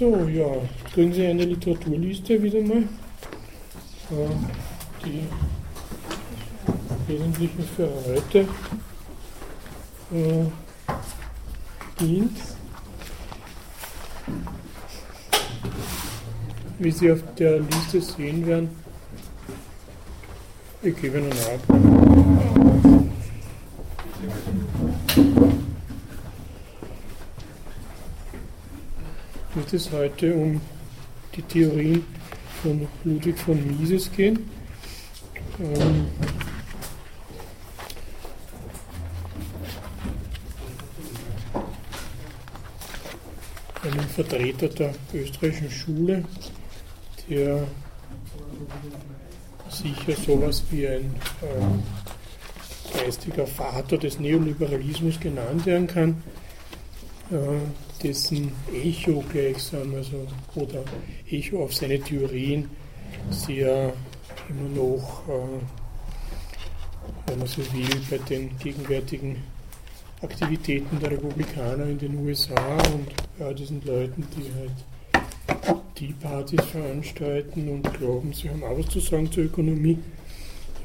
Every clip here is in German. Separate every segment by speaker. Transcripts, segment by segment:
Speaker 1: So, ja, kriegen Sie eine Literaturliste wieder mal. Die Wesentlichen für heute äh, dient. Wie Sie auf der Liste sehen werden, ich gebe Ihnen ab. Wird es heute um die Theorien von Ludwig von Mises gehen. Ähm, einem Vertreter der österreichischen Schule, der sicher sowas wie ein äh, geistiger Vater des Neoliberalismus genannt werden kann, dessen Echo gleichsam, also, oder Echo auf seine Theorien sehr immer noch, äh, wenn man so will, bei den gegenwärtigen Aktivitäten der Republikaner in den USA und ja, diesen Leuten, die halt die Partys veranstalten und glauben, sie haben auch was zu sagen zur Ökonomie.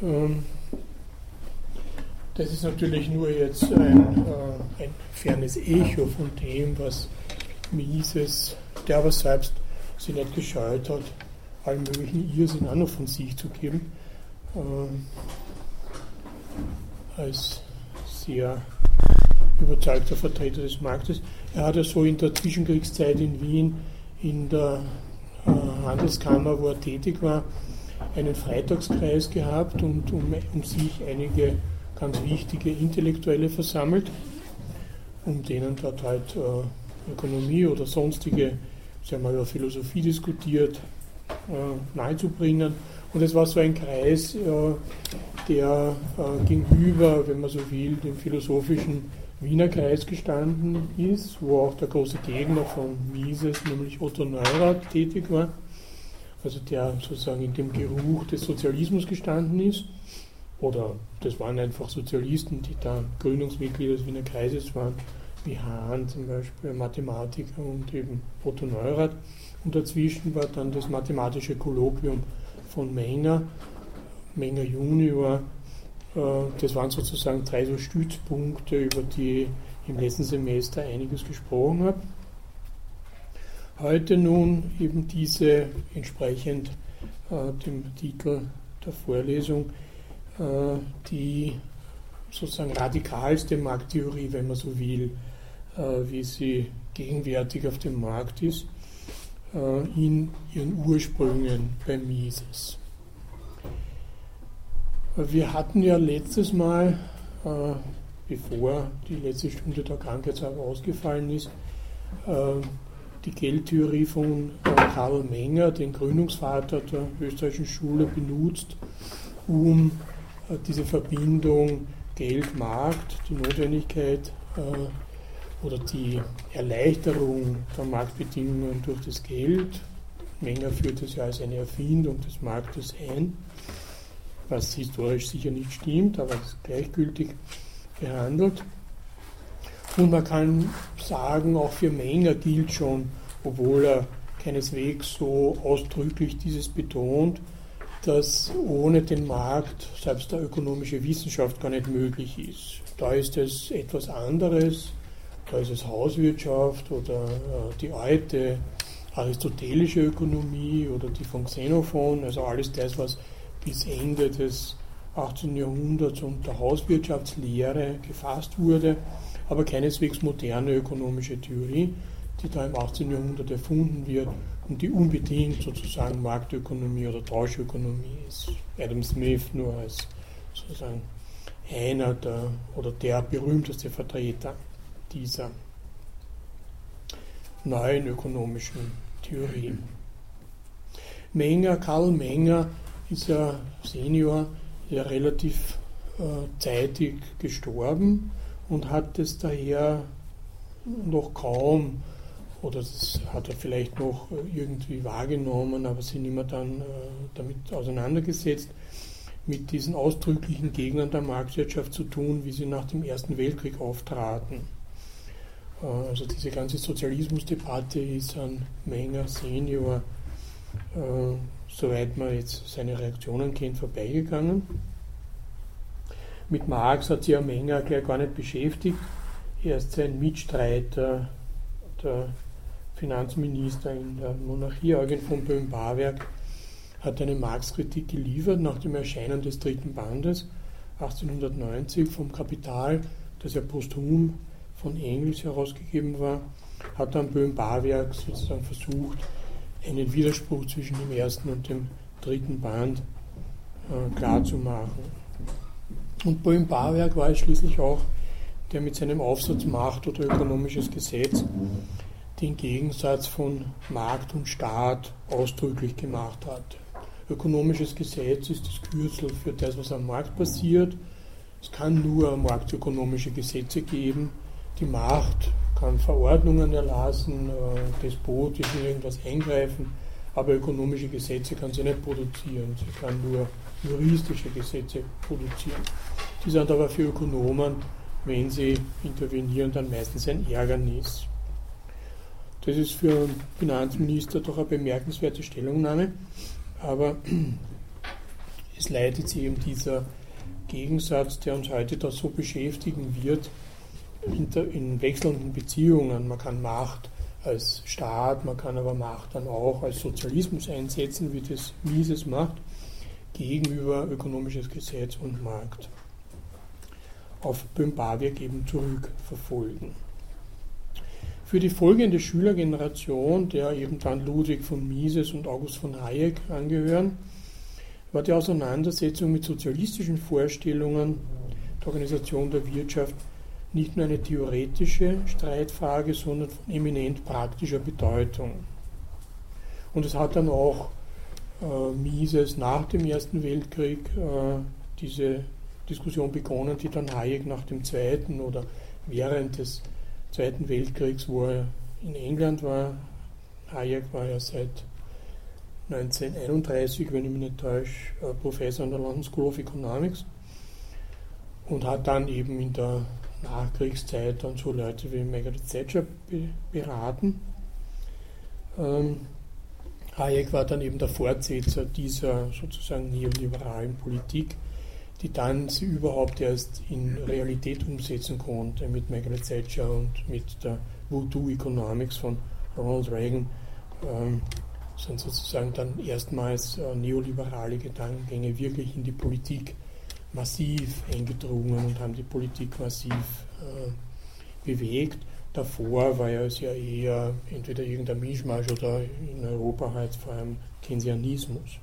Speaker 1: Ähm, das ist natürlich nur jetzt ein, äh, ein fernes Echo von dem, was Mises, der aber selbst sich nicht gescheut hat, allen möglichen Irrsinn auch noch von sich zu geben, ähm, als sehr überzeugter Vertreter des Marktes. Er hat ja so in der Zwischenkriegszeit in Wien in der äh, Handelskammer, wo er tätig war, einen Freitagskreis gehabt und um, um sich einige ganz wichtige Intellektuelle versammelt, um denen dort halt äh, Ökonomie oder sonstige, sie haben über Philosophie diskutiert, äh, nahezubringen. Und es war so ein Kreis, äh, der äh, gegenüber, wenn man so will, dem philosophischen Wiener Kreis gestanden ist, wo auch der große Gegner von Mises, nämlich Otto Neurath, tätig war, also der sozusagen in dem Geruch des Sozialismus gestanden ist. Oder das waren einfach Sozialisten, die da Gründungsmitglieder des Wiener Kreises waren, wie Hahn zum Beispiel, Mathematiker und eben Otto Neurath. Und dazwischen war dann das mathematische Kolloquium von Menger, Menger Junior, äh, das waren sozusagen drei so Stützpunkte, über die ich im letzten Semester einiges gesprochen habe. Heute nun eben diese entsprechend äh, dem Titel der Vorlesung, die sozusagen radikalste Markttheorie, wenn man so will, äh, wie sie gegenwärtig auf dem Markt ist, äh, in ihren Ursprüngen bei Mises. Wir hatten ja letztes Mal, äh, bevor die letzte Stunde der Krankheitsart ausgefallen ist, äh, die Geldtheorie von äh, Karl Menger, den Gründungsvater der österreichischen Schule, benutzt, um äh, diese Verbindung Geld-Markt, die Notwendigkeit äh, oder die Erleichterung der Marktbedingungen durch das Geld, Menger führt es ja als eine Erfindung des Marktes ein, was historisch sicher nicht stimmt, aber es ist gleichgültig behandelt. Und man kann sagen, auch für Menger gilt schon, obwohl er keineswegs so ausdrücklich dieses betont, dass ohne den Markt selbst der ökonomische Wissenschaft gar nicht möglich ist. Da ist es etwas anderes, da ist es Hauswirtschaft oder äh, die alte aristotelische Ökonomie oder die von Xenophon, also alles das, was bis Ende des 18. Jahrhunderts unter Hauswirtschaftslehre gefasst wurde, aber keineswegs moderne ökonomische Theorie, die da im 18. Jahrhundert erfunden wird und die unbedingt sozusagen Marktökonomie oder Tauschökonomie ist. Adam Smith nur als sozusagen einer der oder der berühmteste Vertreter dieser neuen ökonomischen Theorie. Menger, Karl Menger ist ja Senior, ja relativ äh, zeitig gestorben und hat es daher noch kaum, oder das hat er vielleicht noch irgendwie wahrgenommen, aber sich nicht mehr dann äh, damit auseinandergesetzt, mit diesen ausdrücklichen Gegnern der Marktwirtschaft zu tun, wie sie nach dem Ersten Weltkrieg auftraten. Äh, also diese ganze Sozialismusdebatte ist an Menger Senior, äh, soweit man jetzt seine Reaktionen kennt, vorbeigegangen. Mit Marx hat sich ja Menger gleich gar nicht beschäftigt. Er ist sein Mitstreiter, der Finanzminister in der Monarchie, Eugen von Böhm-Barwerk, hat eine Marx-Kritik geliefert nach dem Erscheinen des dritten Bandes 1890 vom Kapital, das ja posthum von Engels herausgegeben war, hat dann Böhm-Barwerk sozusagen versucht, einen Widerspruch zwischen dem ersten und dem dritten Band äh, klarzumachen. Und Böhm-Barwerk war es schließlich auch, der mit seinem Aufsatz Macht oder ökonomisches Gesetz den Gegensatz von Markt und Staat ausdrücklich gemacht hat. Ökonomisches Gesetz ist das Kürzel für das, was am Markt passiert. Es kann nur marktökonomische Gesetze geben. Die Macht kann Verordnungen erlassen, äh, despotisch in irgendwas eingreifen, aber ökonomische Gesetze kann sie nicht produzieren. Sie kann nur juristische Gesetze produzieren. Die sind aber für Ökonomen, wenn sie intervenieren, dann meistens ein Ärgernis. Das ist für einen Finanzminister doch eine bemerkenswerte Stellungnahme, aber es leitet sich eben dieser Gegensatz, der uns heute da so beschäftigen wird, in wechselnden Beziehungen. Man kann Macht als Staat, man kann aber Macht dann auch als Sozialismus einsetzen, wie das Mises macht, gegenüber ökonomisches Gesetz und Markt. Auf Böhm-Barwerk eben zurückverfolgen. Für die folgende Schülergeneration, der eben dann Ludwig von Mises und August von Hayek angehören, war die Auseinandersetzung mit sozialistischen Vorstellungen der Organisation der Wirtschaft nicht nur eine theoretische Streitfrage, sondern von eminent praktischer Bedeutung. Und es hat dann auch äh, Mises nach dem Ersten Weltkrieg äh, diese Diskussion begonnen, die dann Hayek nach dem Zweiten oder während des Zweiten Weltkriegs, wo er in England war, Hayek war ja seit 1931, wenn ich mich nicht täusche, äh, Professor an der London School of Economics und hat dann eben in der Nachkriegszeit dann so Leute wie Margaret Thatcher beraten. Ähm, Hayek war dann eben der Fortsetzer dieser sozusagen neoliberalen Politik, die dann sie überhaupt erst in Realität umsetzen konnte mit Margaret Thatcher und mit der Voodoo Economics von Ronald Reagan. Ähm, sind sozusagen dann erstmals äh, neoliberale Gedankengänge wirklich in die Politik massiv eingedrungen und haben die Politik massiv äh, bewegt. Davor war ja es ja eher entweder irgendein Mischmasch oder in Europa halt vor allem Keynesianismus.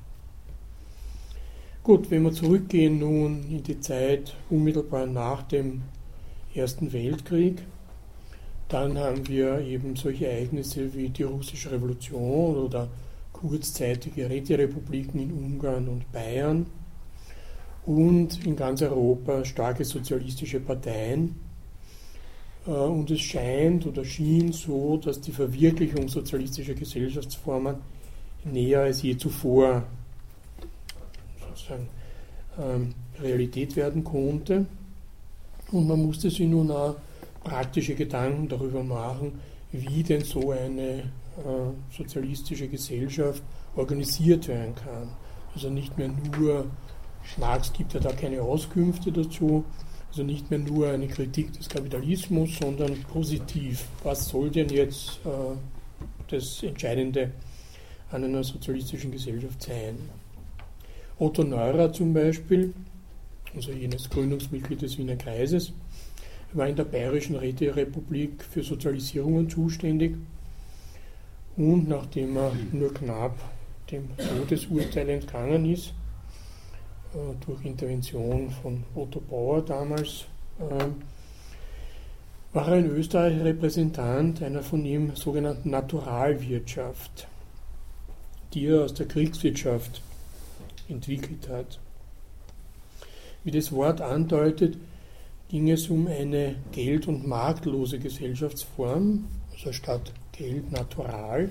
Speaker 1: Gut, wenn wir zurückgehen nun in die Zeit unmittelbar nach dem Ersten Weltkrieg, dann haben wir eben solche Ereignisse wie die russische Revolution oder kurzzeitige Räterepubliken in Ungarn und Bayern und in ganz Europa starke sozialistische Parteien. Äh, und es scheint oder schien so, dass die Verwirklichung sozialistischer Gesellschaftsformen näher als je zuvor sozusagen ähm, Realität werden konnte. Und man musste sich nun auch praktische Gedanken darüber machen, wie denn so eine äh, sozialistische Gesellschaft organisiert werden kann. Also nicht mehr nur Marx gibt ja da keine Auskünfte dazu, also nicht mehr nur eine Kritik des Kapitalismus, sondern positiv. Was soll denn jetzt äh, das Entscheidende an einer sozialistischen Gesellschaft sein? Otto Neurer zum Beispiel, also jenes Gründungsmitglied des Wiener Kreises, war in der Bayerischen Räterepublik für Sozialisierungen zuständig. Und nachdem er nur knapp dem Todesurteil entgangen ist, äh, durch Intervention von Otto Bauer damals, äh, war er in Österreich Repräsentant einer von ihm sogenannten Naturalwirtschaft, die er aus der Kriegswirtschaft entwickelt hat. Wie das Wort andeutet, ging es um eine geld- und marktlose Gesellschaftsform, also statt Geld natural,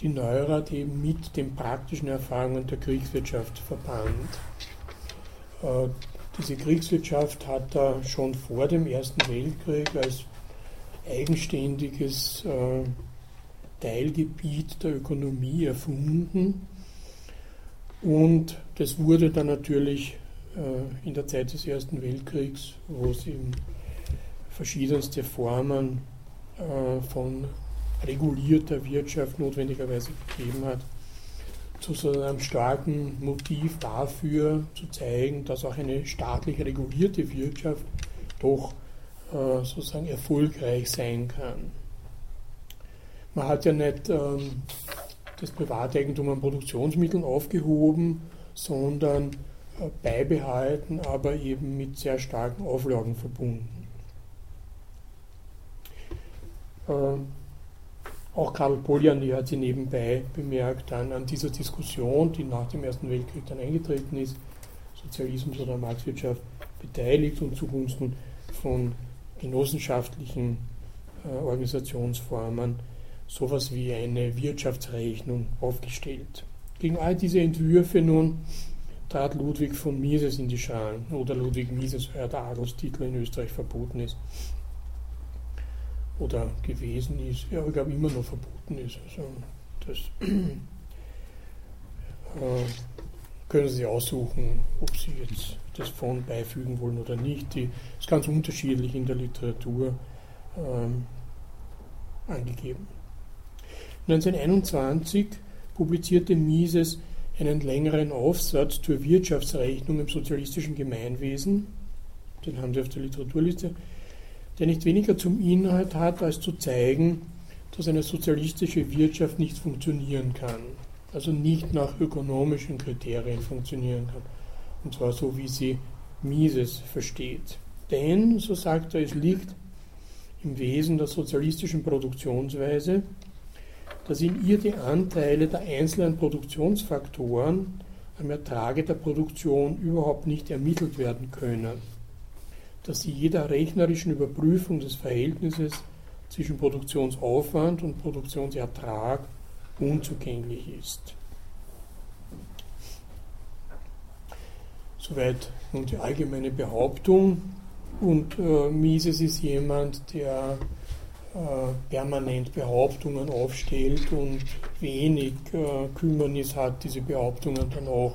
Speaker 1: die Neurath eben mit den praktischen Erfahrungen der Kriegswirtschaft verband. Äh, diese Kriegswirtschaft hat er schon vor dem Ersten Weltkrieg als eigenständiges äh, Teilgebiet der Ökonomie erfunden. Und das wurde dann natürlich äh, in der Zeit des Ersten Weltkriegs, wo es eben verschiedenste Formen äh, von regulierter Wirtschaft notwendigerweise gegeben hat, zu so einem starken Motiv dafür zu zeigen, dass auch eine staatlich regulierte Wirtschaft doch äh, sozusagen erfolgreich sein kann. Man hat ja nicht ähm, das Privateigentum an Produktionsmitteln aufgehoben, sondern äh, beibehalten, aber eben mit sehr starken Auflagen verbunden. Ähm, auch Karl Polanyi hat sie nebenbei bemerkt, dann an dieser Diskussion, die nach dem Ersten Weltkrieg dann eingetreten ist, Sozialismus oder Marktwirtschaft, beteiligt und zugunsten von genossenschaftlichen äh, Organisationsformen sowas wie eine Wirtschaftsrechnung aufgestellt. Gegen all diese Entwürfe nun trat Ludwig von Mises in die Schalen oder Ludwig Mises, der Adelstitel in Österreich verboten ist oder gewesen ist, ja, ich glaube immer noch verboten ist. Also das äh, können Sie aussuchen, ob Sie jetzt das von beifügen wollen oder nicht. Die ist ganz unterschiedlich in der Literatur ähm, angegeben. 1921 publizierte Mises einen längeren Aufsatz zur Wirtschaftsrechnung im sozialistischen Gemeinwesen, den haben Sie auf der Literaturliste, der nicht weniger zum Inhalt hat, als zu zeigen, dass eine sozialistische Wirtschaft nicht funktionieren kann. Also nicht nach ökonomischen Kriterien funktionieren kann. Und zwar so, wie sie Mises versteht. Denn, so sagt er, es liegt im Wesen der sozialistischen Produktionsweise, dass in ihr die Anteile der einzelnen Produktionsfaktoren am Ertrage der Produktion überhaupt nicht ermittelt werden können dass sie jeder rechnerischen Überprüfung des Verhältnisses zwischen Produktionsaufwand und Produktionsertrag unzugänglich ist. Soweit nun die allgemeine Behauptung. Und äh, Mises ist jemand, der permanent Behauptungen aufstellt und wenig äh, Kümmernis hat, diese Behauptungen dann auch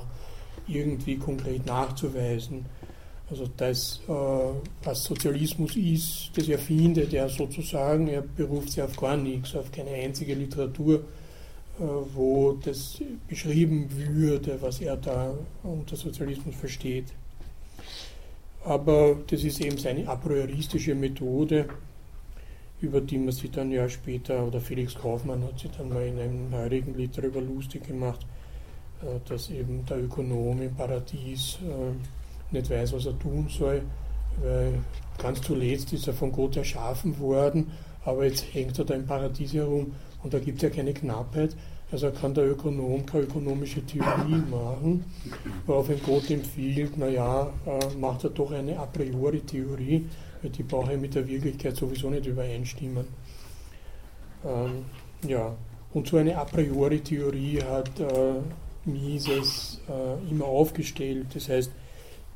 Speaker 1: irgendwie konkret nachzuweisen. Also das, äh, was Sozialismus ist, das erfindet er sozusagen, er beruft sich auf gar nichts, auf keine einzige Literatur, äh, wo das beschrieben würde, was er da unter Sozialismus versteht. Aber das ist eben seine a prioristische Methode, über die man sich dann ja später, oder Felix Kaufmann hat sich dann mal in einem heurigen Lied darüber lustig gemacht, äh, dass eben der Ökonom im Paradies äh, nicht weiß, was er tun soll, weil ganz zuletzt ist er von Gott erschaffen worden, aber jetzt hängt er da im Paradies herum und da gibt es ja keine Knappheit. Also kann der Ökonom keine ökonomische Theorie machen, woraufhin Gott empfiehlt, naja, äh, macht er doch eine a priori Theorie, die braucht ja mit der Wirklichkeit sowieso nicht übereinstimmen. Ähm, ja, und so eine a priori Theorie hat äh, Mises äh, immer aufgestellt. Das heißt,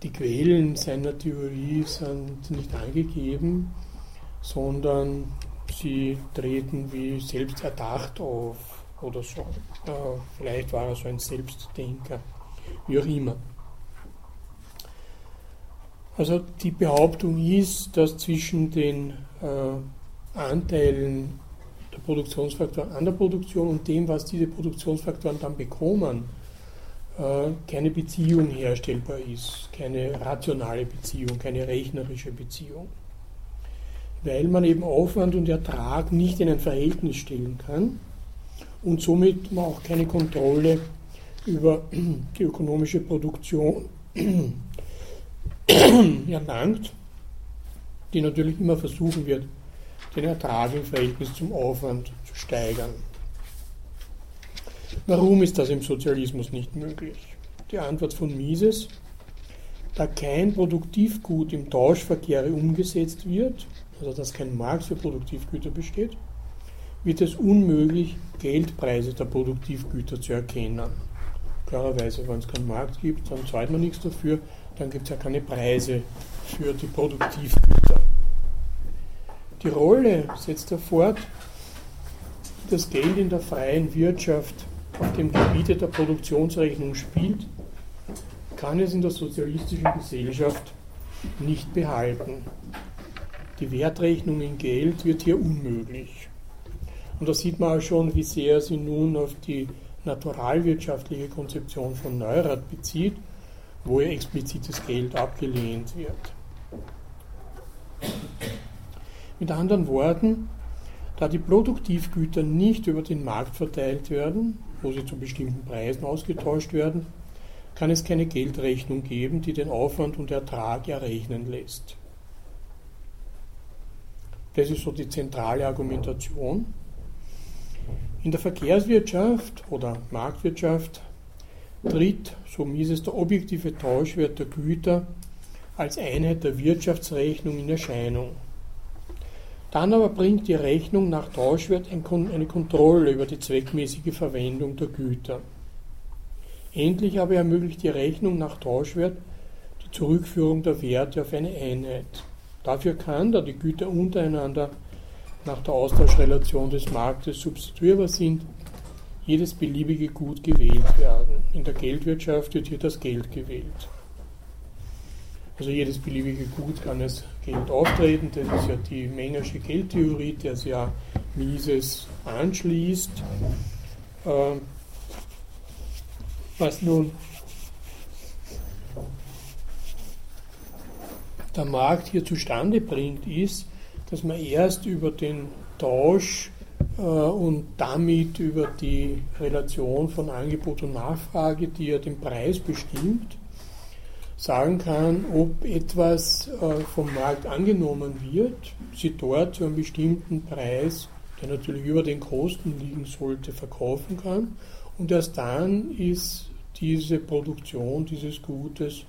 Speaker 1: die Quellen seiner Theorie sind nicht angegeben, sondern sie treten wie selbst erdacht auf oder so. Äh, vielleicht war er so ein Selbstdenker, wie auch immer. Also die Behauptung ist, dass zwischen den äh, Anteilen der Produktionsfaktoren an der Produktion und dem, was diese Produktionsfaktoren dann bekommen, äh, keine Beziehung herstellbar ist, keine rationale Beziehung, keine rechnerische Beziehung. Weil man eben Aufwand und Ertrag nicht in ein Verhältnis stellen kann und somit man auch keine Kontrolle über die ökonomische Produktion erlangt, die natürlich immer versuchen wird, den Ertrag im Verhältnis zum Aufwand zu steigern. Warum ist das im Sozialismus nicht möglich? Die Antwort von Mises, da kein Produktivgut im Tauschverkehr umgesetzt wird, also dass kein Markt für Produktivgüter besteht, wird es unmöglich, Geldpreise der Produktivgüter zu erkennen. Klarerweise, wenn es keinen Markt gibt, dann zahlt man nichts dafür, dann gibt es ja keine Preise für die Produktivgüter. Die Rolle setzt er fort, die das Geld in der freien Wirtschaft auf dem Gebiete der Produktionsrechnung spielt, kann es in der sozialistischen Gesellschaft nicht behalten. Die Wertrechnung in Geld wird hier unmöglich. Und da sieht man auch schon, wie sehr sie nun auf die naturalwirtschaftliche Konzeption von Neurath bezieht, wo ihr explizites Geld abgelehnt wird. Mit anderen Worten, da die Produktivgüter nicht über den Markt verteilt werden, wo sie zu bestimmten Preisen ausgetauscht werden, kann es keine Geldrechnung geben, die den Aufwand und Ertrag errechnen lässt. Das ist so die zentrale Argumentation. In der Verkehrswirtschaft oder Marktwirtschaft tritt, so mies es der objektive Tauschwert der Güter als Einheit der Wirtschaftsrechnung in Erscheinung. Dann aber bringt die Rechnung nach Tauschwert eine Kontrolle über die zweckmäßige Verwendung der Güter. Endlich aber ermöglicht die Rechnung nach Tauschwert die Zurückführung der Werte auf eine Einheit. Dafür kann, da die Güter untereinander nach der Austauschrelation des Marktes substituierbar sind, jedes beliebige Gut gewählt werden. In der Geldwirtschaft wird hier das Geld gewählt. Also jedes beliebige Gut kann als Geld auftreten. Das ist ja die Mengersche Geldtheorie, der sich ja Mises anschließt. Ähm, was nun der Markt hier zustande bringt, ist, dass man erst über den Tausch und damit über die Relation von Angebot und Nachfrage, die ja den Preis bestimmt, sagen kann, ob etwas äh, vom Markt angenommen wird, sie dort zu einem bestimmten Preis, der natürlich über den Kosten liegen sollte, verkaufen kann. Und erst dann ist diese Produktion dieses Gutes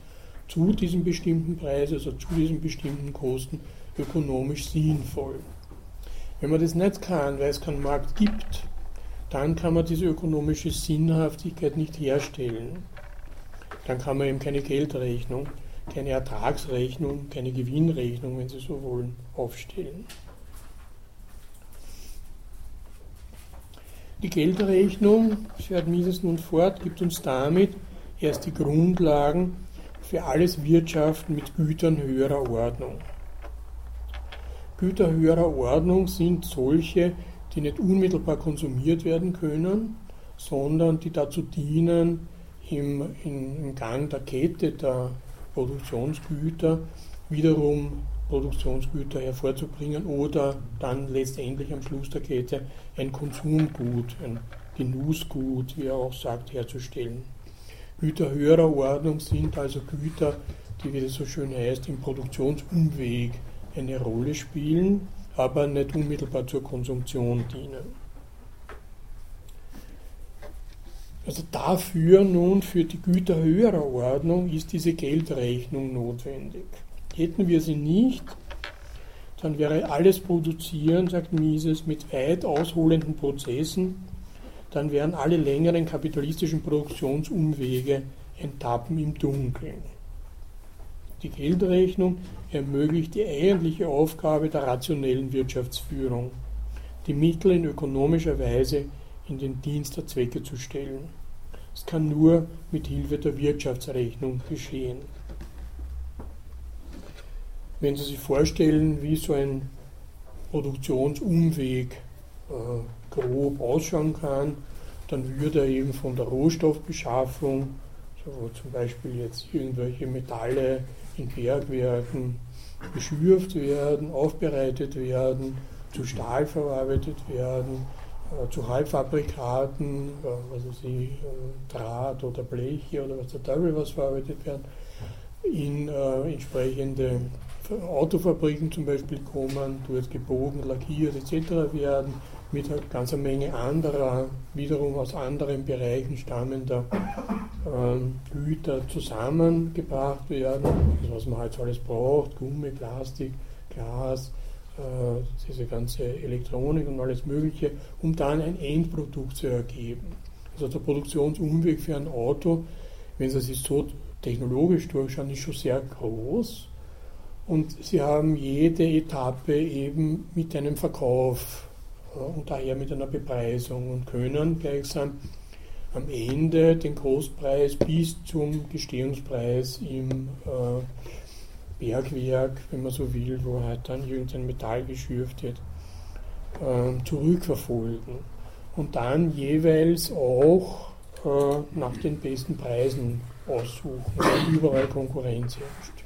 Speaker 1: zu diesem bestimmten Preis, also zu diesen bestimmten Kosten, ökonomisch sinnvoll. Wenn man das nicht kann, weil es keinen Markt gibt, dann kann man diese ökonomische Sinnhaftigkeit nicht herstellen dann kann man eben keine Geldrechnung, keine Ertragsrechnung, keine Gewinnrechnung, wenn Sie so wollen, aufstellen. Die Geldrechnung, fährt Mises nun fort, gibt uns damit erst die Grundlagen für alles Wirtschaften mit Gütern höherer Ordnung. Güter höherer Ordnung sind solche, die nicht unmittelbar konsumiert werden können, sondern die dazu dienen, im, im Gang der Kette der Produktionsgüter wiederum Produktionsgüter hervorzubringen oder dann letztendlich am Schluss der Kette ein Konsumgut, ein Genussgut, wie er auch sagt, herzustellen. Güter höherer Ordnung sind also Güter, die, wie das so schön heißt, im Produktionsumweg eine Rolle spielen, aber nicht unmittelbar zur Konsumtion dienen. Also dafür nun für die Güter höherer Ordnung ist diese Geldrechnung notwendig. Hätten wir sie nicht, dann wäre alles Produzieren, sagt Mises, mit weit ausholenden Prozessen, dann wären alle längeren kapitalistischen Produktionsumwege ein Tappen im Dunkeln. Die Geldrechnung ermöglicht die eigentliche Aufgabe der rationellen Wirtschaftsführung, die Mittel in ökonomischer Weise in den Dienst der Zwecke zu stellen. Es kann nur mit Hilfe der Wirtschaftsrechnung geschehen. Wenn Sie sich vorstellen, wie so ein Produktionsumweg äh, grob ausschauen kann, dann würde er eben von der Rohstoffbeschaffung, so zum Beispiel jetzt irgendwelche Metalle in Bergwerken geschürft werden, aufbereitet werden, zu Stahl verarbeitet werden, äh, zu Halbfabrikaten, äh, weiß ich, äh, Draht oder Bleche oder was der Teufel was verarbeitet werden, in äh, entsprechende Autofabriken zum Beispiel kommen, dort gebogen, lackiert etc. werden, mit einer ganzen Menge anderer, wiederum aus anderen Bereichen stammender äh, Güter zusammengebracht werden, das was man halt alles braucht, Gummi, Plastik, Glas, äh, diese ganze Elektronik und alles Mögliche, um dann ein Endprodukt zu ergeben. Also der Produktionsumweg für ein Auto, wenn Sie sich so technologisch durchschauen, ist schon sehr groß. Und sie haben jede Etappe eben mit einem Verkauf und daher mit einer Bepreisung und können gleichsam am Ende den Großpreis bis zum Gestehungspreis im äh, Bergwerk, wenn man so will, wo halt dann irgendein Metall geschürft wird, äh, zurückverfolgen. Und dann jeweils auch äh, nach den besten Preisen aussuchen, weil überall Konkurrenz herrscht.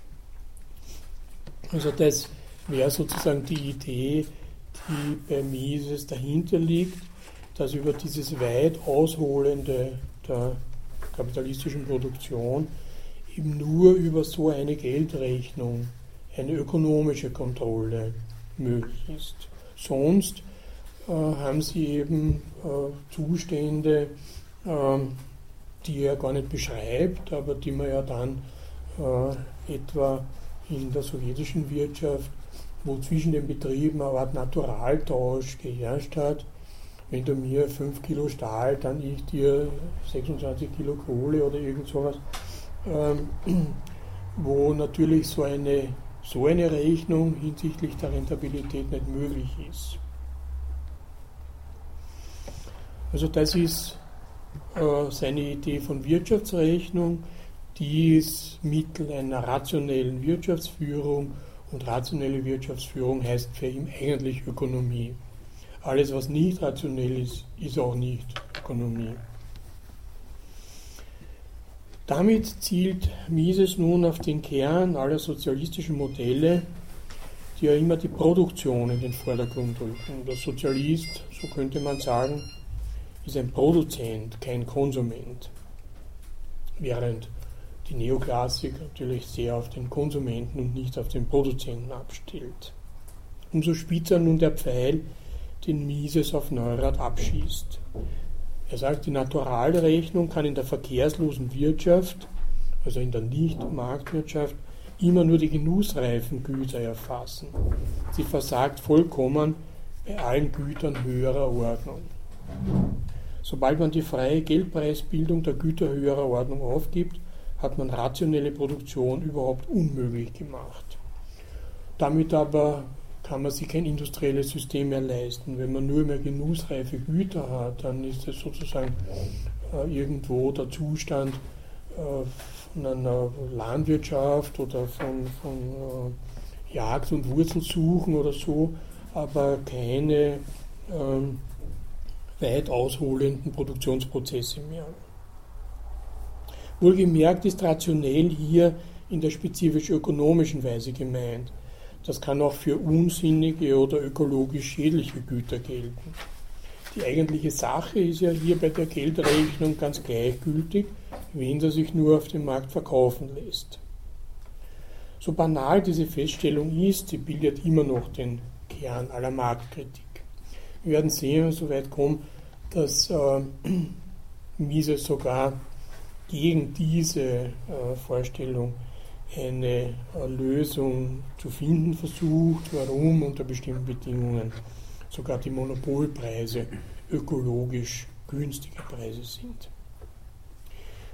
Speaker 1: Also das wäre sozusagen die Idee, die bei Mises dahinter liegt, dass über dieses weit ausholende der kapitalistischen Produktion eben nur über so eine Geldrechnung eine ökonomische Kontrolle möglich ist. Sonst äh, haben sie eben äh, Zustände, äh, die er gar nicht beschreibt, aber die man ja dann äh, etwa in der sowjetischen Wirtschaft, wo zwischen den Betrieben eine Art Naturaltausch geherrscht hat. Wenn du mir 5 Kilo Stahl, dann ich dir 26 Kilo Kohle oder irgend sowas, ähm, wo natürlich so eine, so eine Rechnung hinsichtlich der Rentabilität nicht möglich ist. Also das ist äh, seine Idee von Wirtschaftsrechnung die ist Mittel einer rationellen Wirtschaftsführung und rationelle Wirtschaftsführung heißt für ihn eigentlich Ökonomie. Alles, was nicht rationell ist, ist auch nicht Ökonomie. Damit zielt Mises nun auf den Kern aller sozialistischen Modelle, die ja immer die Produktion in den Vordergrund rücken. Der Sozialist, so könnte man sagen, ist ein Produzent, kein Konsument. Während die Neoklassik natürlich sehr auf den Konsumenten und nicht auf den Produzenten abstellt. Umso spitzer nun der Pfeil, den Mises auf Neurath abschießt. Er sagt, die Naturalrechnung kann in der verkehrslosen Wirtschaft, also in der Nicht-Marktwirtschaft, immer nur die genussreifen Güter erfassen. Sie versagt vollkommen bei allen Gütern höherer Ordnung. Sobald man die freie Geldpreisbildung der Güter höherer Ordnung aufgibt, hat man rationelle Produktion überhaupt unmöglich gemacht. Damit aber kann man sich kein industrielles System mehr leisten. Wenn man nur mehr genussreife Güter hat, dann ist es sozusagen äh, irgendwo der Zustand äh, von einer Landwirtschaft oder von, von äh, Jagd und Wurzelsuchen oder so, aber keine ähm, weit ausholenden Produktionsprozesse mehr. Wohlgemerkt ist rationell hier in der spezifisch ökonomischen Weise gemeint. Das kann auch für unsinnige oder ökologisch schädliche Güter gelten. Die eigentliche Sache ist ja hier bei der Geldrechnung ganz gleichgültig, wen sie sich nur auf dem Markt verkaufen lässt. So banal diese Feststellung ist, sie bildet immer noch den Kern aller Marktkritik. Wir werden sehen, wenn es soweit kommt, dass äh, Mises sogar gegen diese äh, Vorstellung eine äh, Lösung zu finden versucht, warum unter bestimmten Bedingungen sogar die Monopolpreise ökologisch günstige Preise sind.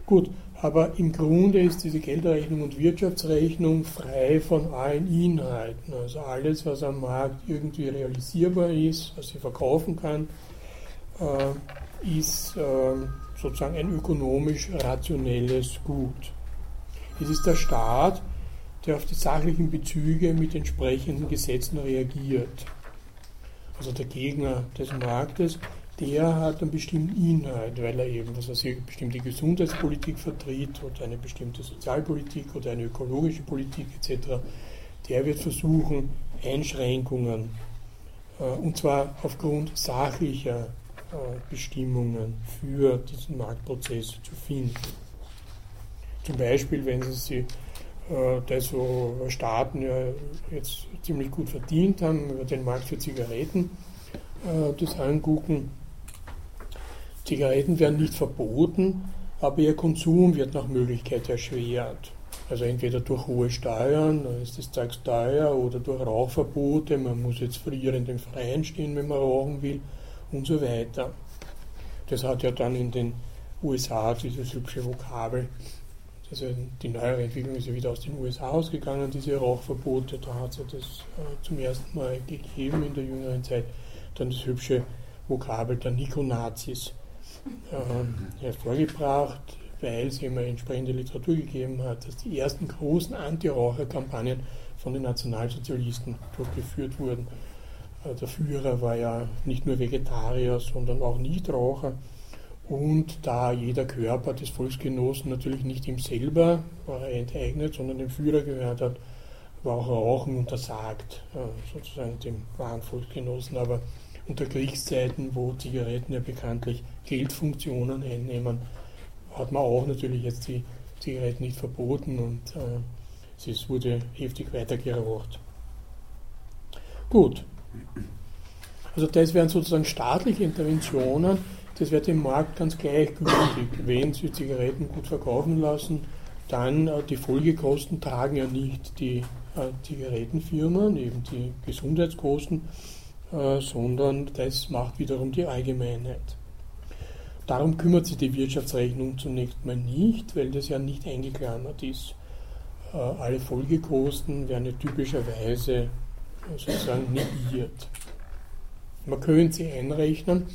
Speaker 1: Gut, aber im Grunde ist diese Geldrechnung und Wirtschaftsrechnung frei von allen Inhalten. Also alles, was am Markt irgendwie realisierbar ist, was sie verkaufen kann, äh, ist äh, sozusagen ein ökonomisch rationelles Gut. Es ist der Staat, der auf die sachlichen Bezüge mit entsprechenden Gesetzen reagiert. Also der Gegner des Marktes, der hat einen bestimmten Inhalt, weil er eben, was weiß ich, bestimmte Gesundheitspolitik vertritt oder eine bestimmte Sozialpolitik oder eine ökologische Politik etc. Der wird versuchen, Einschränkungen, äh, und zwar aufgrund sachlicher Bestimmungen für diesen Marktprozess zu finden. Zum Beispiel, wenn Sie sich äh, das, wo Staaten ja jetzt ziemlich gut verdient haben, über den Markt für Zigaretten äh, das angucken. Zigaretten werden nicht verboten, aber ihr Konsum wird nach Möglichkeit erschwert. Also entweder durch hohe Steuern, dann ist das Zeug teuer, oder durch Rauchverbote, man muss jetzt früher in den Freien stehen, wenn man rauchen will und so weiter. Das hat ja dann in den USA dieses hübsche Vokabel, also die neuere Entwicklung ist ja wieder aus den USA ausgegangen, diese Rauchverbote, da hat es ja das äh, zum ersten Mal gegeben in der jüngeren Zeit. Dann das hübsche Vokabel der Nikonazis äh, hervorgebracht, weil es immer entsprechende Literatur gegeben hat, dass die ersten großen Anti-Raucher-Kampagnen von den Nationalsozialisten durchgeführt wurden. Der Führer war ja nicht nur Vegetarier, sondern auch Nichtraucher. Und da jeder Körper des Volksgenossen natürlich nicht ihm selber enteignet, sondern dem Führer gehört hat, war auch Rauchen untersagt, sozusagen dem wahren Volksgenossen. Aber unter Kriegszeiten, wo Zigaretten ja bekanntlich Geldfunktionen einnehmen, hat man auch natürlich jetzt die Zigaretten nicht verboten und äh, es wurde heftig weitergeraucht. Gut. Also das wären sozusagen staatliche Interventionen, das wäre dem Markt ganz gleichgültig. Wenn Sie Zigaretten gut verkaufen lassen, dann äh, die Folgekosten tragen ja nicht die äh, Zigarettenfirmen, eben die Gesundheitskosten, äh, sondern das macht wiederum die Allgemeinheit. Darum kümmert sich die Wirtschaftsrechnung zunächst mal nicht, weil das ja nicht eingeklammert ist. Äh, alle Folgekosten werden ja typischerweise sozusagen negiert. Man könnte sie einrechnen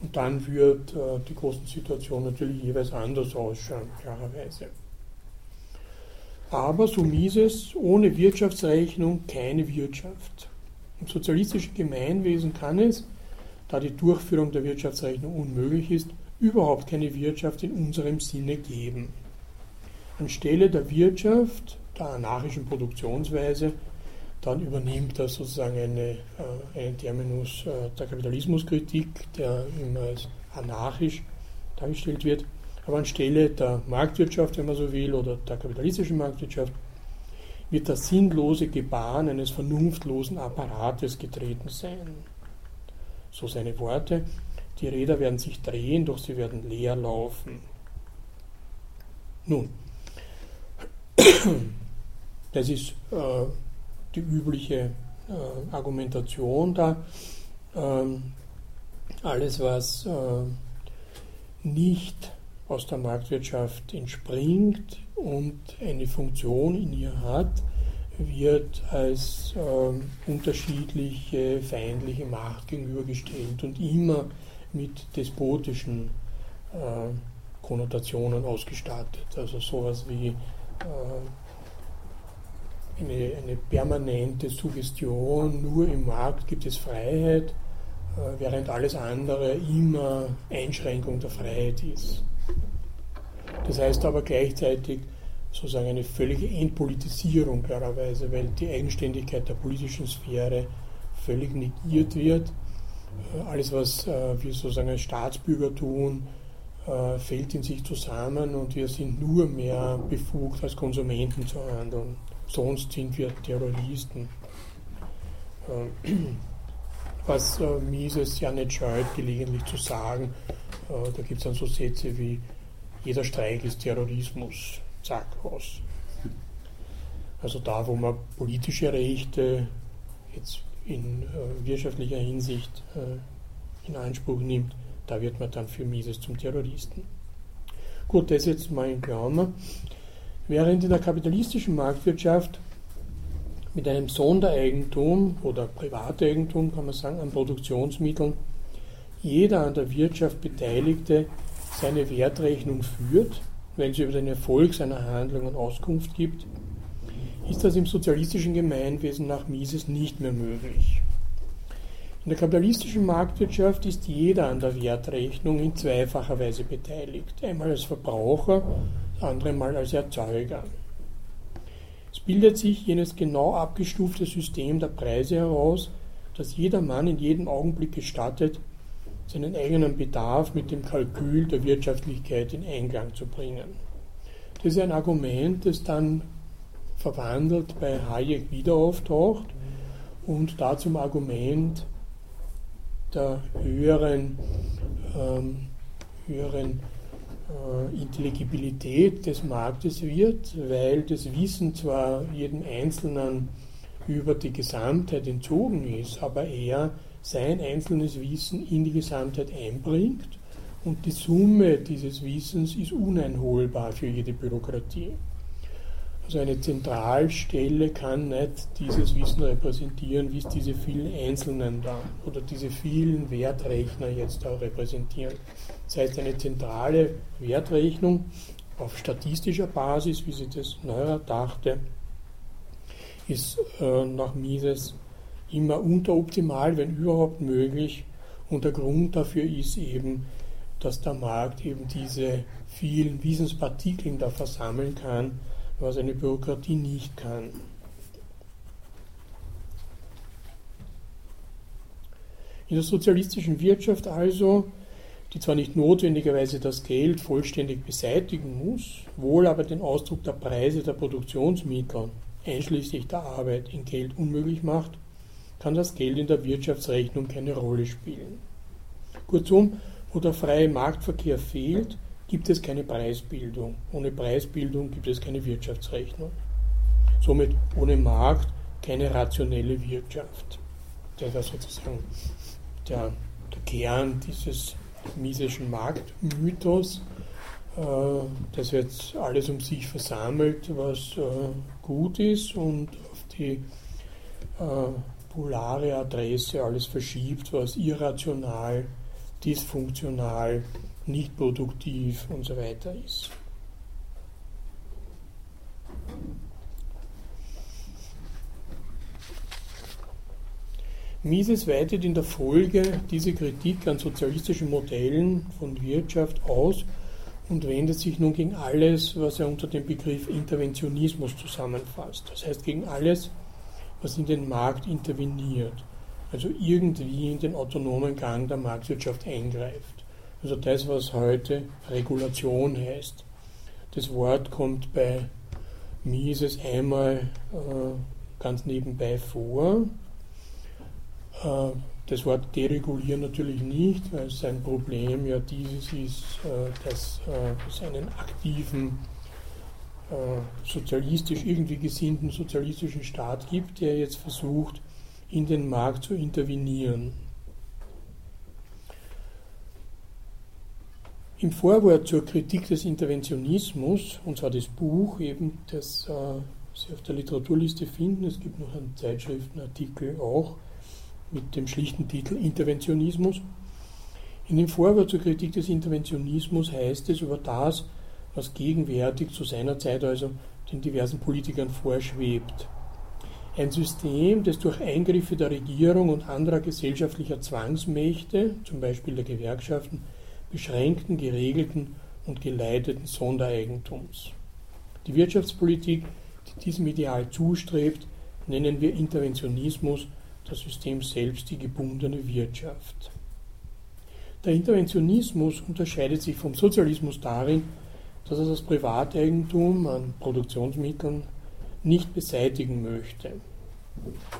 Speaker 1: und dann wird äh, die Kostensituation natürlich jeweils anders ausschauen, klarerweise. Aber so Mises, ohne Wirtschaftsrechnung keine Wirtschaft. Im sozialistischen Gemeinwesen kann es, da die Durchführung der Wirtschaftsrechnung unmöglich ist, überhaupt keine Wirtschaft in unserem Sinne geben. Anstelle der Wirtschaft, der anarchischen Produktionsweise, dann übernimmt er sozusagen eine, äh, einen Terminus äh, der Kapitalismuskritik, der immer als anarchisch dargestellt wird. Aber anstelle der Marktwirtschaft, wenn man so will, oder der kapitalistischen Marktwirtschaft, wird das sinnlose Gebaren eines vernunftlosen Apparates getreten sein. So seine Worte. Die Räder werden sich drehen, doch sie werden leer laufen. Nun, das ist äh, die übliche äh, Argumentation da. Ähm, alles, was äh, nicht aus der Marktwirtschaft entspringt und eine Funktion in ihr hat, wird als äh, unterschiedliche feindliche Macht gegenübergestellt und immer mit despotischen äh, Konnotationen ausgestattet. Also sowas wie äh, eine, eine, permanente Suggestion, nur im Markt gibt es Freiheit, äh, während alles andere immer Einschränkung der Freiheit ist. Das heißt aber gleichzeitig sozusagen eine völlige Entpolitisierung klarerweise, weil die Eigenständigkeit der politischen Sphäre völlig negiert wird. Äh, alles, was äh, wir sozusagen als Staatsbürger tun, fällt in sich zusammen und wir sind nur mehr befugt, als Konsumenten zu handeln. Sonst sind wir Terroristen. Was Mises ja nicht scheut, gelegentlich zu sagen, da gibt es dann so Sätze wie, jeder Streik ist Terrorismus, zack, aus. Also da, wo man politische Rechte jetzt in äh, wirtschaftlicher Hinsicht äh, in Anspruch nimmt, da wird man dann für Mises zum Terroristen. Gut, das jetzt mal in Klammer. Während in der kapitalistischen Marktwirtschaft mit einem Sondereigentum oder Privateigentum, kann man sagen, an Produktionsmitteln jeder an der Wirtschaft Beteiligte seine Wertrechnung führt, wenn sie über den Erfolg seiner Handlungen Auskunft gibt, ist das im sozialistischen Gemeinwesen nach Mises nicht mehr möglich. In der kapitalistischen Marktwirtschaft ist jeder an der Wertrechnung in zweifacher Weise beteiligt. Einmal als Verbraucher, andere Mal als Erzeuger. Es bildet sich jenes genau abgestufte System der Preise heraus, das jeder Mann in jedem Augenblick gestattet, seinen eigenen Bedarf mit dem Kalkül der Wirtschaftlichkeit in Einklang zu bringen. Das ist ein Argument, das dann verwandelt bei Hayek wieder auftaucht und da zum Argument der höheren, ähm, höheren Intelligibilität des Marktes wird, weil das Wissen zwar jedem Einzelnen über die Gesamtheit entzogen ist, aber er sein einzelnes Wissen in die Gesamtheit einbringt und die Summe dieses Wissens ist uneinholbar für jede Bürokratie. Also eine Zentralstelle kann nicht dieses Wissen repräsentieren, wie es diese vielen Einzelnen da oder diese vielen Wertrechner jetzt auch repräsentieren. Das heißt, eine zentrale Wertrechnung auf statistischer Basis, wie sie das Neuer dachte, ist äh, nach Mises immer unteroptimal, wenn überhaupt möglich. Und der Grund dafür ist eben, dass der Markt eben diese vielen Wissenspartikeln da versammeln kann, was eine Bürokratie nicht kann. In der sozialistischen Wirtschaft also, die zwar nicht notwendigerweise das Geld vollständig beseitigen muss, wohl aber den Ausdruck der Preise der Produktionsmittel, einschließlich der Arbeit, in Geld unmöglich macht, kann das Geld in der Wirtschaftsrechnung keine Rolle spielen. Kurzum, wo der freie Marktverkehr fehlt, gibt es keine Preisbildung. Ohne Preisbildung gibt es keine Wirtschaftsrechnung. Somit ohne Markt keine rationelle Wirtschaft. Das war sozusagen der, der Kern dieses misischen Marktmythos, äh, dass jetzt alles um sich versammelt, was äh, gut ist und auf die äh, polare Adresse alles verschiebt, was irrational, dysfunktional nicht produktiv und so weiter ist. Mises weitet in der Folge diese Kritik an sozialistischen Modellen von Wirtschaft aus und wendet sich nun gegen alles, was er unter dem Begriff Interventionismus zusammenfasst. Das heißt gegen alles, was in den Markt interveniert, also irgendwie in den autonomen Gang der Marktwirtschaft eingreift. Also das, was heute Regulation heißt. Das Wort kommt bei Mises einmal äh, ganz nebenbei vor. Äh, das Wort deregulieren natürlich nicht, weil sein Problem ja dieses ist, äh, dass äh, es einen aktiven, äh, sozialistisch irgendwie gesinnten sozialistischen Staat gibt, der jetzt versucht, in den Markt zu intervenieren. Im Vorwort zur Kritik des Interventionismus, und zwar das Buch eben, das äh, Sie auf der Literaturliste finden, es gibt noch einen Zeitschriftenartikel auch mit dem schlichten Titel Interventionismus. In dem Vorwort zur Kritik des Interventionismus heißt es über das, was gegenwärtig zu seiner Zeit also den diversen Politikern vorschwebt. Ein System, das durch Eingriffe der Regierung und anderer gesellschaftlicher Zwangsmächte, zum Beispiel der Gewerkschaften, beschränkten, geregelten und geleiteten Sondereigentums. Die Wirtschaftspolitik, die diesem Ideal zustrebt, nennen wir Interventionismus, das System selbst die gebundene Wirtschaft. Der Interventionismus unterscheidet sich vom Sozialismus darin, dass er das Privateigentum an Produktionsmitteln nicht beseitigen möchte.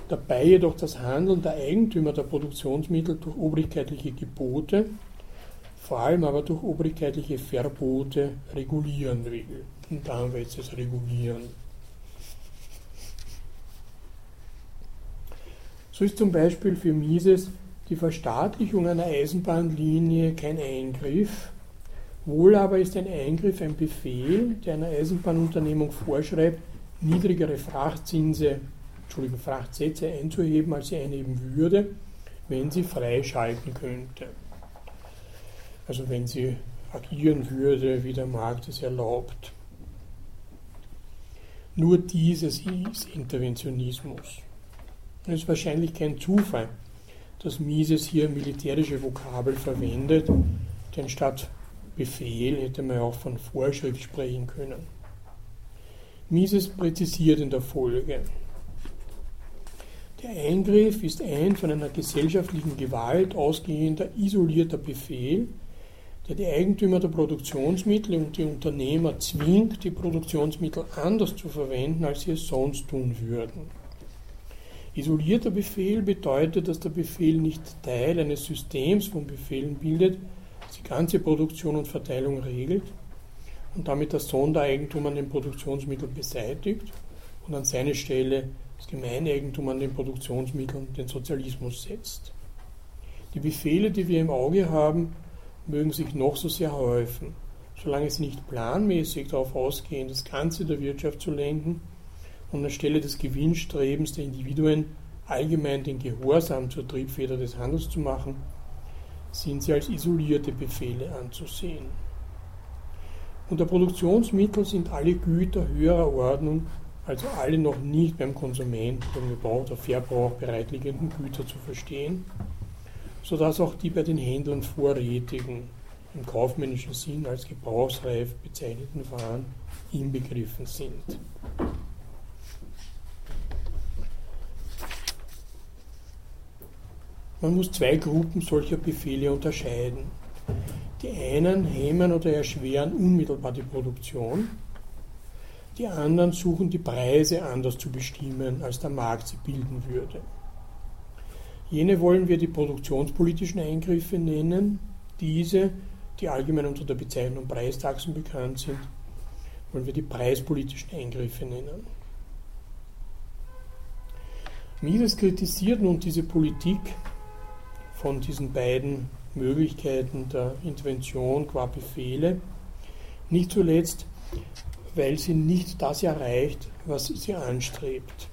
Speaker 1: Dabei jedoch das Handeln der Eigentümer der Produktionsmittel durch obrigkeitliche Gebote vor allem aber durch obrigkeitliche Verbote regulieren will. Und da haben wir jetzt das Regulieren. So ist zum Beispiel für Mises die Verstaatlichung einer Eisenbahnlinie kein Eingriff, wohl aber ist ein Eingriff ein Befehl, der einer Eisenbahnunternehmung vorschreibt, niedrigere Frachtzinse, Entschuldigung, Frachtsätze einzuheben, als sie einheben würde, wenn sie freischalten könnte also wenn sie agieren würde, wie der Markt es erlaubt. Nur dieses ist Interventionismus. Es ist wahrscheinlich kein Zufall, dass Mises hier militärische Vokabel verwendet, denn statt Befehl hätte man auch von Vorschrift sprechen können. Mises präzisiert in der Folge. Der Eingriff ist ein von einer gesellschaftlichen Gewalt ausgehender isolierter Befehl, der die Eigentümer der Produktionsmittel und die Unternehmer zwingt, die Produktionsmittel anders zu verwenden, als sie es sonst tun würden. Isolierter Befehl bedeutet, dass der Befehl nicht Teil eines Systems von Befehlen bildet, das die ganze Produktion und Verteilung regelt und damit das Sondereigentum an den Produktionsmitteln beseitigt und an seine Stelle das Gemeineigentum an den Produktionsmitteln, den Sozialismus setzt. Die Befehle, die wir im Auge haben, mögen sich noch so sehr häufen, solange sie nicht planmäßig darauf ausgehen, das Ganze der Wirtschaft zu lenken und anstelle des Gewinnstrebens der Individuen allgemein den Gehorsam zur Triebfeder des Handels zu machen, sind sie als isolierte Befehle anzusehen. Unter Produktionsmittel sind alle Güter höherer Ordnung, also alle noch nicht beim Konsument, beim Gebrauch oder Verbrauch bereitliegenden Güter zu verstehen, sodass auch die bei den Händlern vorrätigen, im kaufmännischen Sinn als gebrauchsreif bezeichneten Waren inbegriffen sind. Man muss zwei Gruppen solcher Befehle unterscheiden. Die einen hemmen oder erschweren unmittelbar die Produktion, die anderen suchen die Preise anders zu bestimmen, als der Markt sie bilden würde. Jene wollen wir die produktionspolitischen Eingriffe nennen, diese, die allgemein unter der Bezeichnung Preistaxen bekannt sind, wollen wir die preispolitischen Eingriffe nennen. Mises kritisiert nun diese Politik von diesen beiden Möglichkeiten der Intervention qua Befehle, nicht zuletzt, weil sie nicht das erreicht, was sie anstrebt.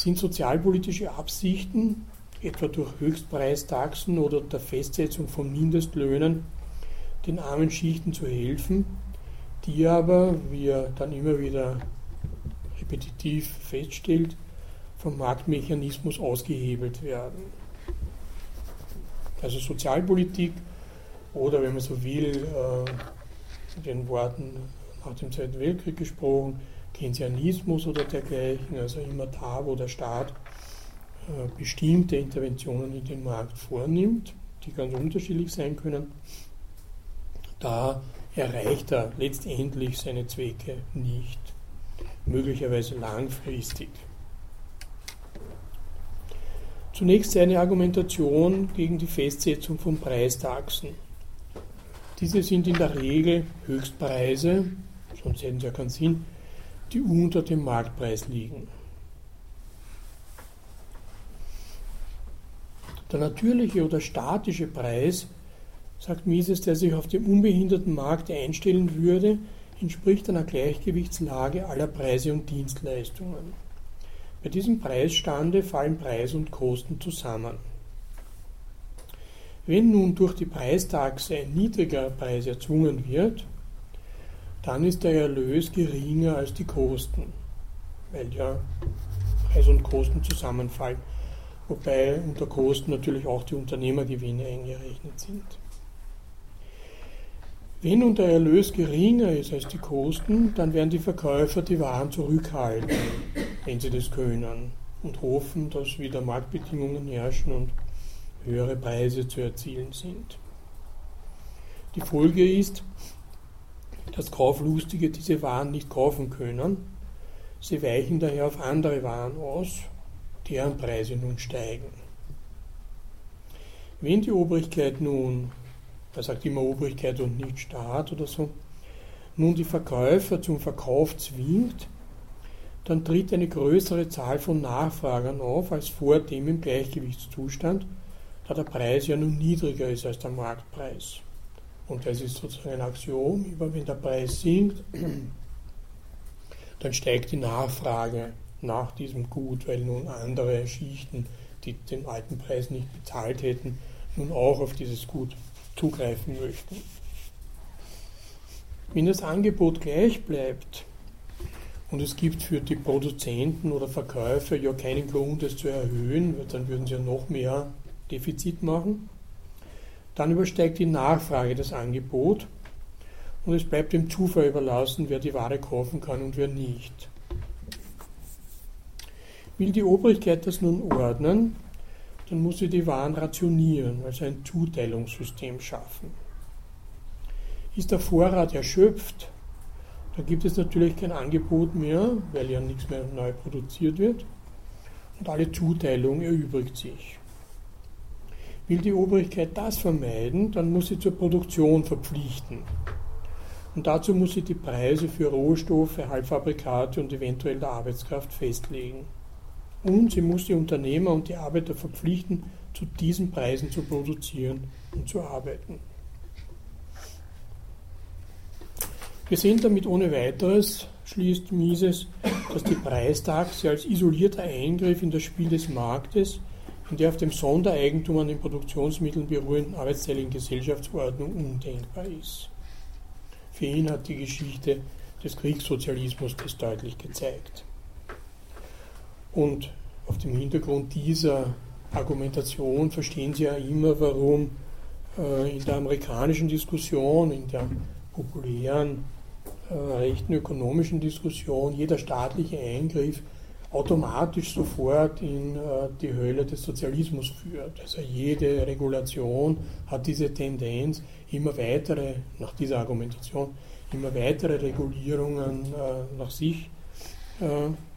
Speaker 1: Sind sozialpolitische Absichten, etwa durch Höchstpreistaxen oder der Festsetzung von Mindestlöhnen, den armen Schichten zu helfen, die aber, wie er dann immer wieder repetitiv feststellt, vom Marktmechanismus ausgehebelt werden. Also Sozialpolitik oder, wenn man so will, äh, den Worten nach dem Zweiten Weltkrieg gesprochen, Keynesianismus oder dergleichen, also immer da, wo der Staat äh, bestimmte Interventionen in den Markt vornimmt, die ganz unterschiedlich sein können, da erreicht er letztendlich seine Zwecke nicht, möglicherweise langfristig. Zunächst seine Argumentation gegen die Festsetzung von Preistaxen. Diese sind in der Regel Höchstpreise, sonst hätten sie ja keinen Sinn, die unter dem Marktpreis liegen. Der natürliche oder statische Preis, sagt Mises, der sich auf dem unbehinderten Markt einstellen würde, entspricht einer Gleichgewichtslage aller Preise und Dienstleistungen. Bei diesem Preisstande fallen Preis und Kosten zusammen. Wenn nun durch die Preistaxe ein niedriger Preis erzwungen wird, dann ist der Erlös geringer als die Kosten, weil ja Preis und Kosten zusammenfallen, wobei unter Kosten natürlich auch die Unternehmergewinne eingerechnet sind. Wenn nun der Erlös geringer ist als die Kosten, dann werden die Verkäufer die Waren zurückhalten, wenn sie das können, und hoffen, dass wieder Marktbedingungen herrschen und höhere Preise zu erzielen sind. Die Folge ist, dass Kauflustige diese Waren nicht kaufen können. Sie weichen daher auf andere Waren aus, deren Preise nun steigen. Wenn die Obrigkeit nun er sagt immer Obrigkeit und nicht Staat oder so, nun die Verkäufer zum Verkauf zwingt, dann tritt eine größere Zahl von Nachfragern auf als vor dem im Gleichgewichtszustand, da der Preis ja nun niedriger ist als der Marktpreis. Und das ist sozusagen ein Axiom, immer wenn der Preis sinkt, dann steigt die Nachfrage nach diesem Gut, weil nun andere Schichten, die den alten Preis nicht bezahlt hätten, nun auch auf dieses Gut zugreifen möchten. Wenn das Angebot gleich bleibt und es gibt für die Produzenten oder Verkäufer ja keinen Grund, es zu erhöhen, dann würden sie ja noch mehr Defizit machen, dann übersteigt die Nachfrage das Angebot und es bleibt dem Zufall überlassen, wer die Ware kaufen kann und wer nicht. Will die Obrigkeit das nun ordnen, dann muss sie die Waren rationieren, also ein Zuteilungssystem schaffen. Ist der Vorrat erschöpft, dann gibt es natürlich kein Angebot mehr, weil ja nichts mehr neu produziert wird und alle Zuteilung erübrigt sich. Will die Obrigkeit das vermeiden, dann muss sie zur Produktion verpflichten. Und dazu muss sie die Preise für Rohstoffe, Halbfabrikate und eventuell der Arbeitskraft festlegen. Und sie muss die Unternehmer und die Arbeiter verpflichten, zu diesen Preisen zu produzieren und zu arbeiten. Wir sehen damit ohne weiteres, schließt Mises, dass die Preistaxe als isolierter Eingriff in das Spiel des Marktes in der auf dem Sondereigentum an den Produktionsmitteln beruhenden arbeitsteiligen Gesellschaftsordnung undenkbar ist. Für ihn hat die Geschichte des Kriegssozialismus das deutlich gezeigt. Und auf dem Hintergrund dieser Argumentation verstehen Sie ja immer, warum äh, in der amerikanischen Diskussion, in der populären äh, rechten ökonomischen Diskussion jeder staatliche Eingriff automatisch sofort in äh, die Hölle des Sozialismus führt. Also jede Regulation hat diese Tendenz, immer weitere, nach dieser Argumentation, immer weitere Regulierungen äh, nach sich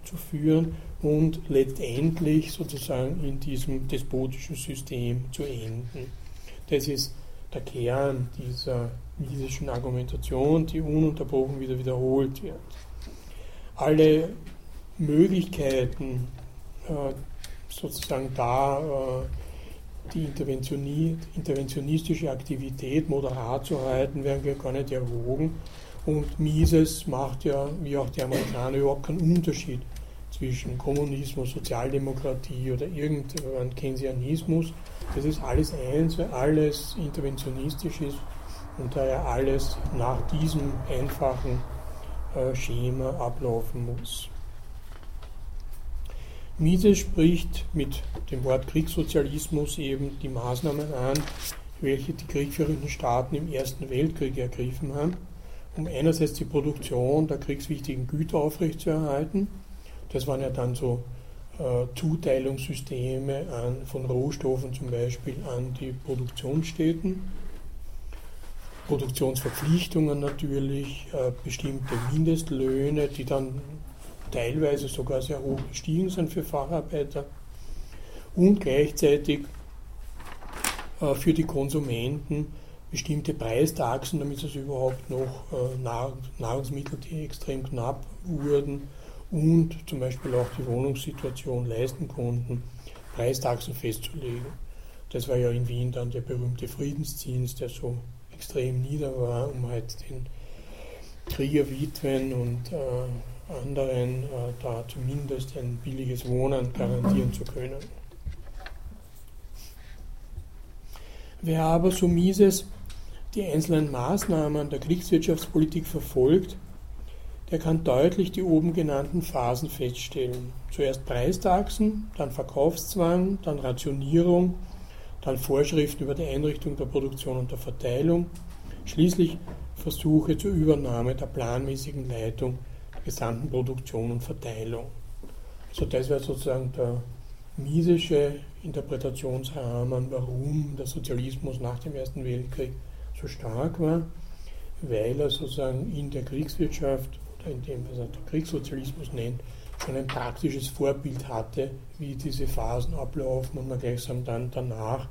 Speaker 1: zu führen und letztendlich sozusagen in diesem despotischen System zu enden. Das ist der Kern dieser misischen Argumentation, die ununterbrochen wieder wiederholt wird. Alle Möglichkeiten, äh, sozusagen da äh, die interventionistische Aktivität moderat zu halten, werden gar nicht erwogen. Und Mises macht ja, wie auch die Amerikaner, überhaupt keinen Unterschied zwischen Kommunismus, Sozialdemokratie oder irgendein Keynesianismus. Das ist alles eins, weil alles interventionistisch ist und daher alles nach diesem einfachen äh, Schema ablaufen muss. Mises spricht mit dem Wort Kriegssozialismus eben die Maßnahmen an, welche die kriegführenden Staaten im Ersten Weltkrieg ergriffen haben, um einerseits die Produktion der kriegswichtigen Güter aufrechtzuerhalten. Das waren ja dann so äh, Zuteilungssysteme an, von Rohstoffen zum Beispiel an die Produktionsstätten Produktionsverpflichtungen natürlich, äh, bestimmte Mindestlöhne, die dann teilweise sogar sehr hoch gestiegen sind für Facharbeiter und gleichzeitig äh, für die Konsumenten bestimmte Preistaxen, damit es überhaupt noch äh, Nahrungsmittel, die extrem knapp wurden und zum Beispiel auch die Wohnungssituation leisten konnten, Preistaxen festzulegen. Das war ja in Wien dann der berühmte Friedensdienst, der so extrem nieder war, um halt den Kriegerwitwen und äh, anderen äh, da zumindest ein billiges Wohnen garantieren zu können. Wer aber so mieses die einzelnen Maßnahmen der Kriegswirtschaftspolitik verfolgt, der kann deutlich die oben genannten Phasen feststellen. Zuerst Preistaxen, dann Verkaufszwang, dann Rationierung, dann Vorschriften über die Einrichtung der Produktion und der Verteilung, schließlich Versuche zur Übernahme der planmäßigen Leitung gesamten Produktion und Verteilung. Also das wäre sozusagen der miesische Interpretationsrahmen, warum der Sozialismus nach dem Ersten Weltkrieg so stark war, weil er sozusagen in der Kriegswirtschaft oder in dem, was er der Kriegssozialismus nennt, schon ein praktisches Vorbild hatte, wie diese Phasen ablaufen und man gleichsam dann danach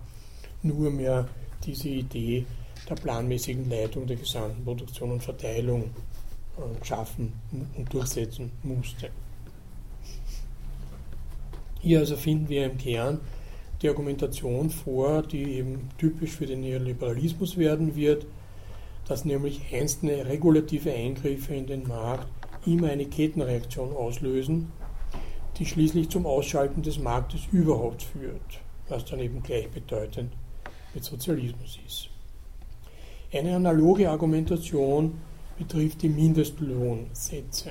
Speaker 1: nur mehr diese Idee der planmäßigen Leitung der gesamten Produktion und Verteilung schaffen und durchsetzen musste. Hier also finden wir im Kern die Argumentation vor, die eben typisch für den Neoliberalismus werden wird, dass nämlich einzelne regulative Eingriffe in den Markt immer eine Kettenreaktion auslösen, die schließlich zum Ausschalten des Marktes überhaupt führt, was dann eben gleichbedeutend mit Sozialismus ist. Eine analoge Argumentation betrifft die Mindestlohnsätze,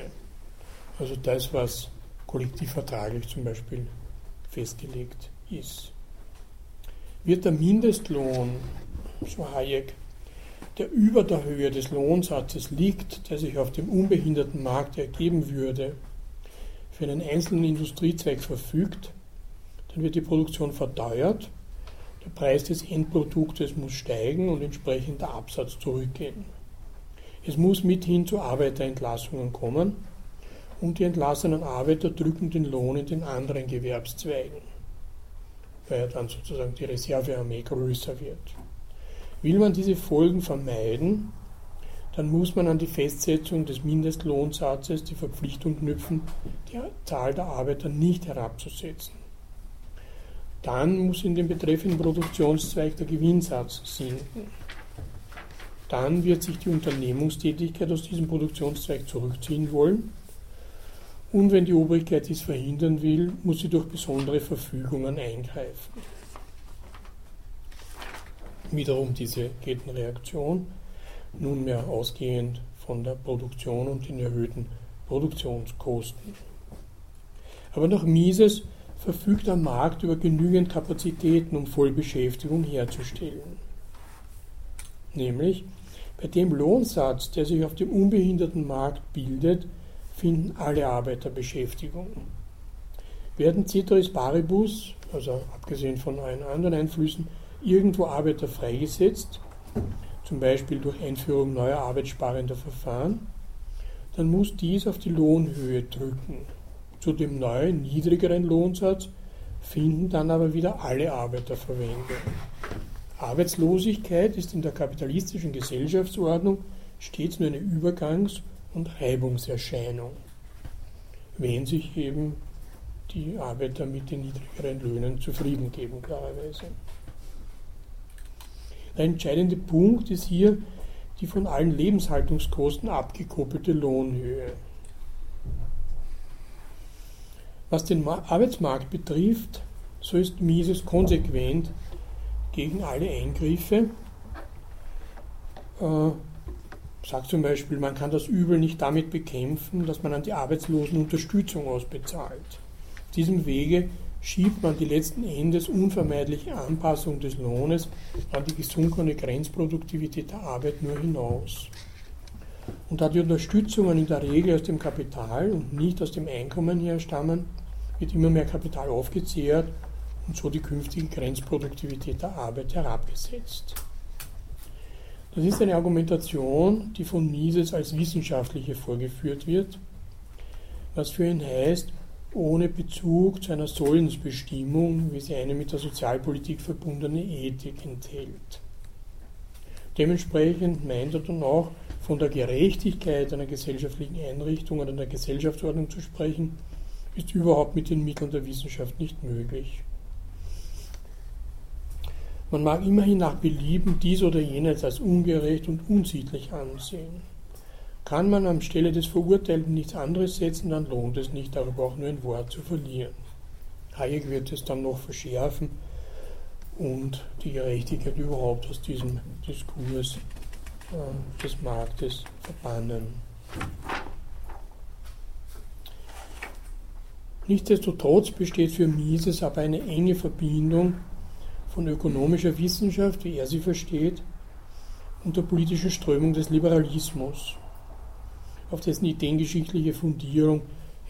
Speaker 1: also das, was kollektivvertraglich zum Beispiel festgelegt ist. Wird der Mindestlohn, so Hayek, der über der Höhe des Lohnsatzes liegt, der sich auf dem unbehinderten Markt ergeben würde, für einen einzelnen Industriezweig verfügt, dann wird die Produktion verteuert, der Preis des Endproduktes muss steigen und entsprechend der Absatz zurückgehen. Es muss mithin zu Arbeiterentlassungen kommen und die entlassenen Arbeiter drücken den Lohn in den anderen Gewerbszweigen, weil dann sozusagen die Reservearmee größer wird. Will man diese Folgen vermeiden, dann muss man an die Festsetzung des Mindestlohnsatzes die Verpflichtung knüpfen, die Zahl der Arbeiter nicht herabzusetzen. Dann muss in dem betreffenden Produktionszweig der Gewinnsatz sinken. Dann wird sich die Unternehmungstätigkeit aus diesem Produktionszweig zurückziehen wollen. Und wenn die Obrigkeit dies verhindern will, muss sie durch besondere Verfügungen eingreifen. Wiederum diese Kettenreaktion, nunmehr ausgehend von der Produktion und den erhöhten Produktionskosten. Aber nach Mises verfügt der Markt über genügend Kapazitäten, um Vollbeschäftigung herzustellen. Nämlich bei dem Lohnsatz, der sich auf dem unbehinderten Markt bildet, finden alle Arbeiter Beschäftigung. Werden Ceteris Paribus, also abgesehen von allen anderen Einflüssen, irgendwo Arbeiter freigesetzt, zum Beispiel durch Einführung neuer arbeitssparender Verfahren, dann muss dies auf die Lohnhöhe drücken. Zu dem neuen, niedrigeren Lohnsatz finden dann aber wieder alle Arbeiter Verwendung. Arbeitslosigkeit ist in der kapitalistischen Gesellschaftsordnung stets nur eine Übergangs- und Reibungserscheinung, wenn sich eben die Arbeiter mit den niedrigeren Löhnen zufrieden geben, klarerweise. Der entscheidende Punkt ist hier die von allen Lebenshaltungskosten abgekoppelte Lohnhöhe. Was den Arbeitsmarkt betrifft, so ist Mises konsequent gegen alle Eingriffe. Äh, sagt zum Beispiel, man kann das Übel nicht damit bekämpfen, dass man an die Arbeitslosen Unterstützung ausbezahlt. Auf diesem Wege schiebt man die letzten Endes unvermeidliche Anpassung des Lohnes an die gesunkene Grenzproduktivität der Arbeit nur hinaus. Und da die Unterstützungen in der Regel aus dem Kapital und nicht aus dem Einkommen herstammen, wird immer mehr Kapital aufgezehrt und so die künftige Grenzproduktivität der Arbeit herabgesetzt. Das ist eine Argumentation, die von Mises als wissenschaftliche vorgeführt wird, was für ihn heißt, ohne Bezug zu einer Sollensbestimmung, wie sie eine mit der Sozialpolitik verbundene Ethik enthält. Dementsprechend meint er dann auch, von der Gerechtigkeit einer gesellschaftlichen Einrichtung oder einer Gesellschaftsordnung zu sprechen, ist überhaupt mit den Mitteln der Wissenschaft nicht möglich. Man mag immerhin nach Belieben dies oder jenes als ungerecht und unsittlich ansehen. Kann man am Stelle des Verurteilten nichts anderes setzen, dann lohnt es nicht, darüber auch nur ein Wort zu verlieren. Hayek wird es dann noch verschärfen und die Gerechtigkeit überhaupt aus diesem Diskurs äh, des Marktes verbannen. Nichtsdestotrotz besteht für Mises aber eine enge Verbindung von ökonomischer Wissenschaft, wie er sie versteht, und der politischen Strömung des Liberalismus auf dessen ideengeschichtliche Fundierung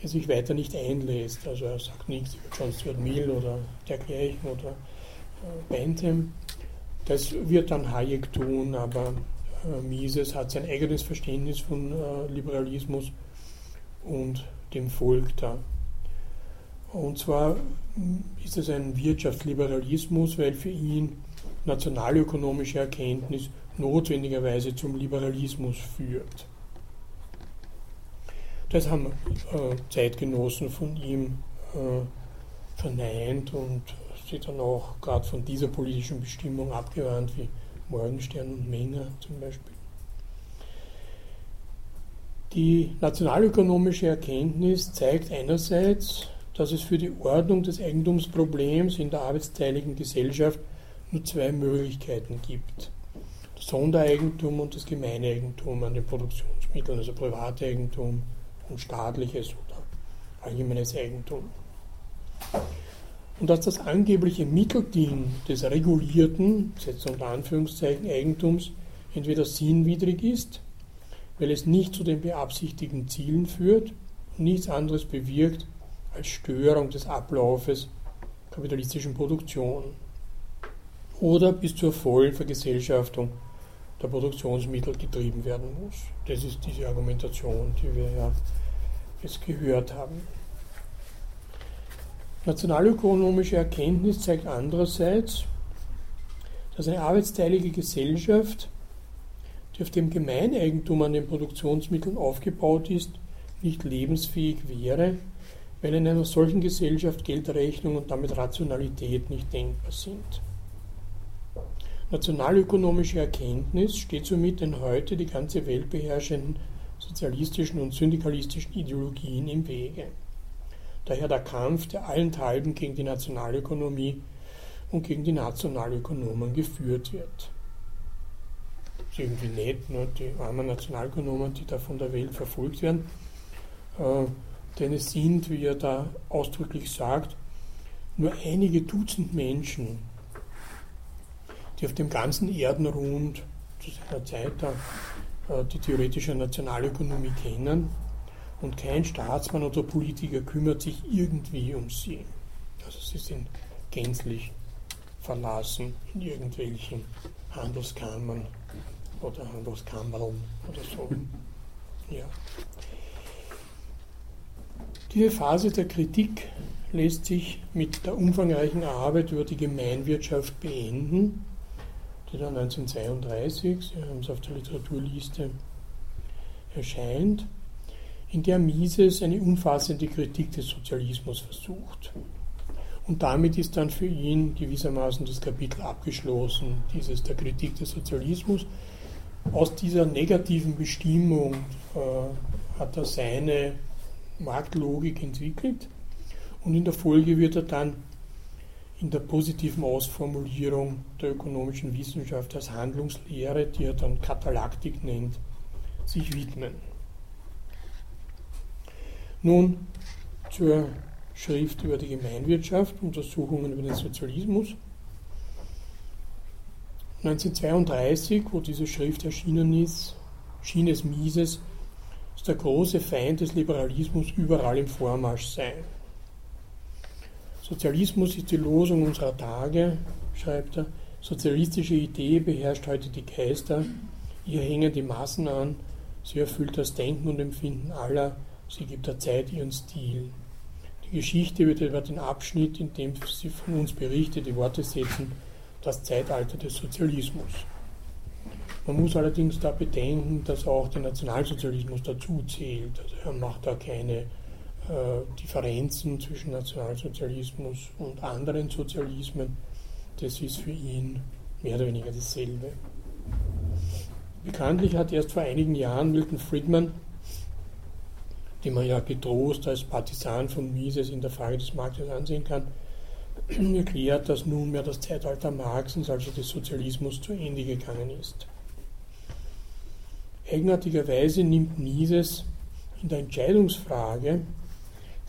Speaker 1: er sich weiter nicht einlässt. Also er sagt nichts über John Stuart Mill oder dergleichen oder äh, Bentham. Das wird dann Hayek tun, aber äh, Mises hat sein eigenes Verständnis von äh, Liberalismus und dem Volk da. Und zwar hm, ist es ein Wirtschaftsliberalismus, weil für ihn nationalökonomische Erkenntnis notwendigerweise zum Liberalismus führt. Das haben äh, Zeitgenossen von ihm äh, verneint und sie dann auch gerade von dieser politischen Bestimmung abgewandt, wie Morgenstern und Menger zum Beispiel. Die nationalökonomische Erkenntnis zeigt einerseits, dass es für die Ordnung des Eigentumsproblems in der arbeitsteiligen Gesellschaft nur zwei Möglichkeiten gibt. Das Sondereigentum und das Gemeineigentum an den Produktionsmitteln, also Privateigentum und staatliches oder allgemeines Eigentum. Und dass das angebliche Mittelding des regulierten, setzt unter Anführungszeichen, Eigentums entweder sinnwidrig ist, weil es nicht zu den beabsichtigten Zielen führt und nichts anderes bewirkt als Störung des Ablaufes kapitalistischen Produktion oder bis zur vollen Vergesellschaftung der Produktionsmittel getrieben werden muss. Das ist diese Argumentation, die wir ja es gehört haben. Nationalökonomische Erkenntnis zeigt andererseits, dass eine arbeitsteilige Gesellschaft, die auf dem Gemeineigentum an den Produktionsmitteln aufgebaut ist, nicht lebensfähig wäre, weil in einer solchen Gesellschaft Geldrechnung und damit Rationalität nicht denkbar sind. Nationalökonomische Erkenntnis steht somit den heute die ganze Welt beherrschenden sozialistischen und syndikalistischen Ideologien im Wege. Daher der Kampf, der allenthalben gegen die Nationalökonomie und gegen die Nationalökonomen geführt wird. Das ist irgendwie nett, ne? die armen Nationalökonomen, die da von der Welt verfolgt werden. Äh, denn es sind, wie er da ausdrücklich sagt, nur einige Dutzend Menschen, die auf dem ganzen Erdenrund zu seiner Zeit da, äh, die theoretische Nationalökonomie kennen und kein Staatsmann oder Politiker kümmert sich irgendwie um sie. Also sie sind gänzlich verlassen in irgendwelchen Handelskammern oder Handelskammerln oder so. Ja. Diese Phase der Kritik lässt sich mit der umfangreichen Arbeit über die Gemeinwirtschaft beenden, die dann 1932, Sie haben es auf der Literaturliste, erscheint, in der Mises eine umfassende Kritik des Sozialismus versucht. Und damit ist dann für ihn gewissermaßen das Kapitel abgeschlossen, dieses der Kritik des Sozialismus. Aus dieser negativen Bestimmung äh, hat er seine Marktlogik entwickelt und in der Folge wird er dann in der positiven Ausformulierung der ökonomischen Wissenschaft als Handlungslehre, die er dann Katalaktik nennt, sich widmen. Nun zur Schrift über die Gemeinwirtschaft, Untersuchungen über den Sozialismus. 1932, wo diese Schrift erschienen ist, schien es Mises, dass der große Feind des Liberalismus überall im Vormarsch sei. Sozialismus ist die Losung unserer Tage, schreibt er. Sozialistische Idee beherrscht heute die Geister. Ihr hängen die Massen an. Sie erfüllt das Denken und Empfinden aller. Sie gibt der Zeit ihren Stil. Die Geschichte wird über den Abschnitt, in dem sie von uns berichtet, die Worte setzen, das Zeitalter des Sozialismus. Man muss allerdings da bedenken, dass auch der Nationalsozialismus dazu zählt. Also er macht da keine äh, Differenzen zwischen Nationalsozialismus und anderen Sozialismen, das ist für ihn mehr oder weniger dasselbe. Bekanntlich hat erst vor einigen Jahren Milton Friedman, den man ja getrost als Partisan von Mises in der Frage des Marktes ansehen kann, erklärt, dass nunmehr das Zeitalter Marxens, also des Sozialismus, zu Ende gegangen ist. Eigenartigerweise nimmt Mises in der Entscheidungsfrage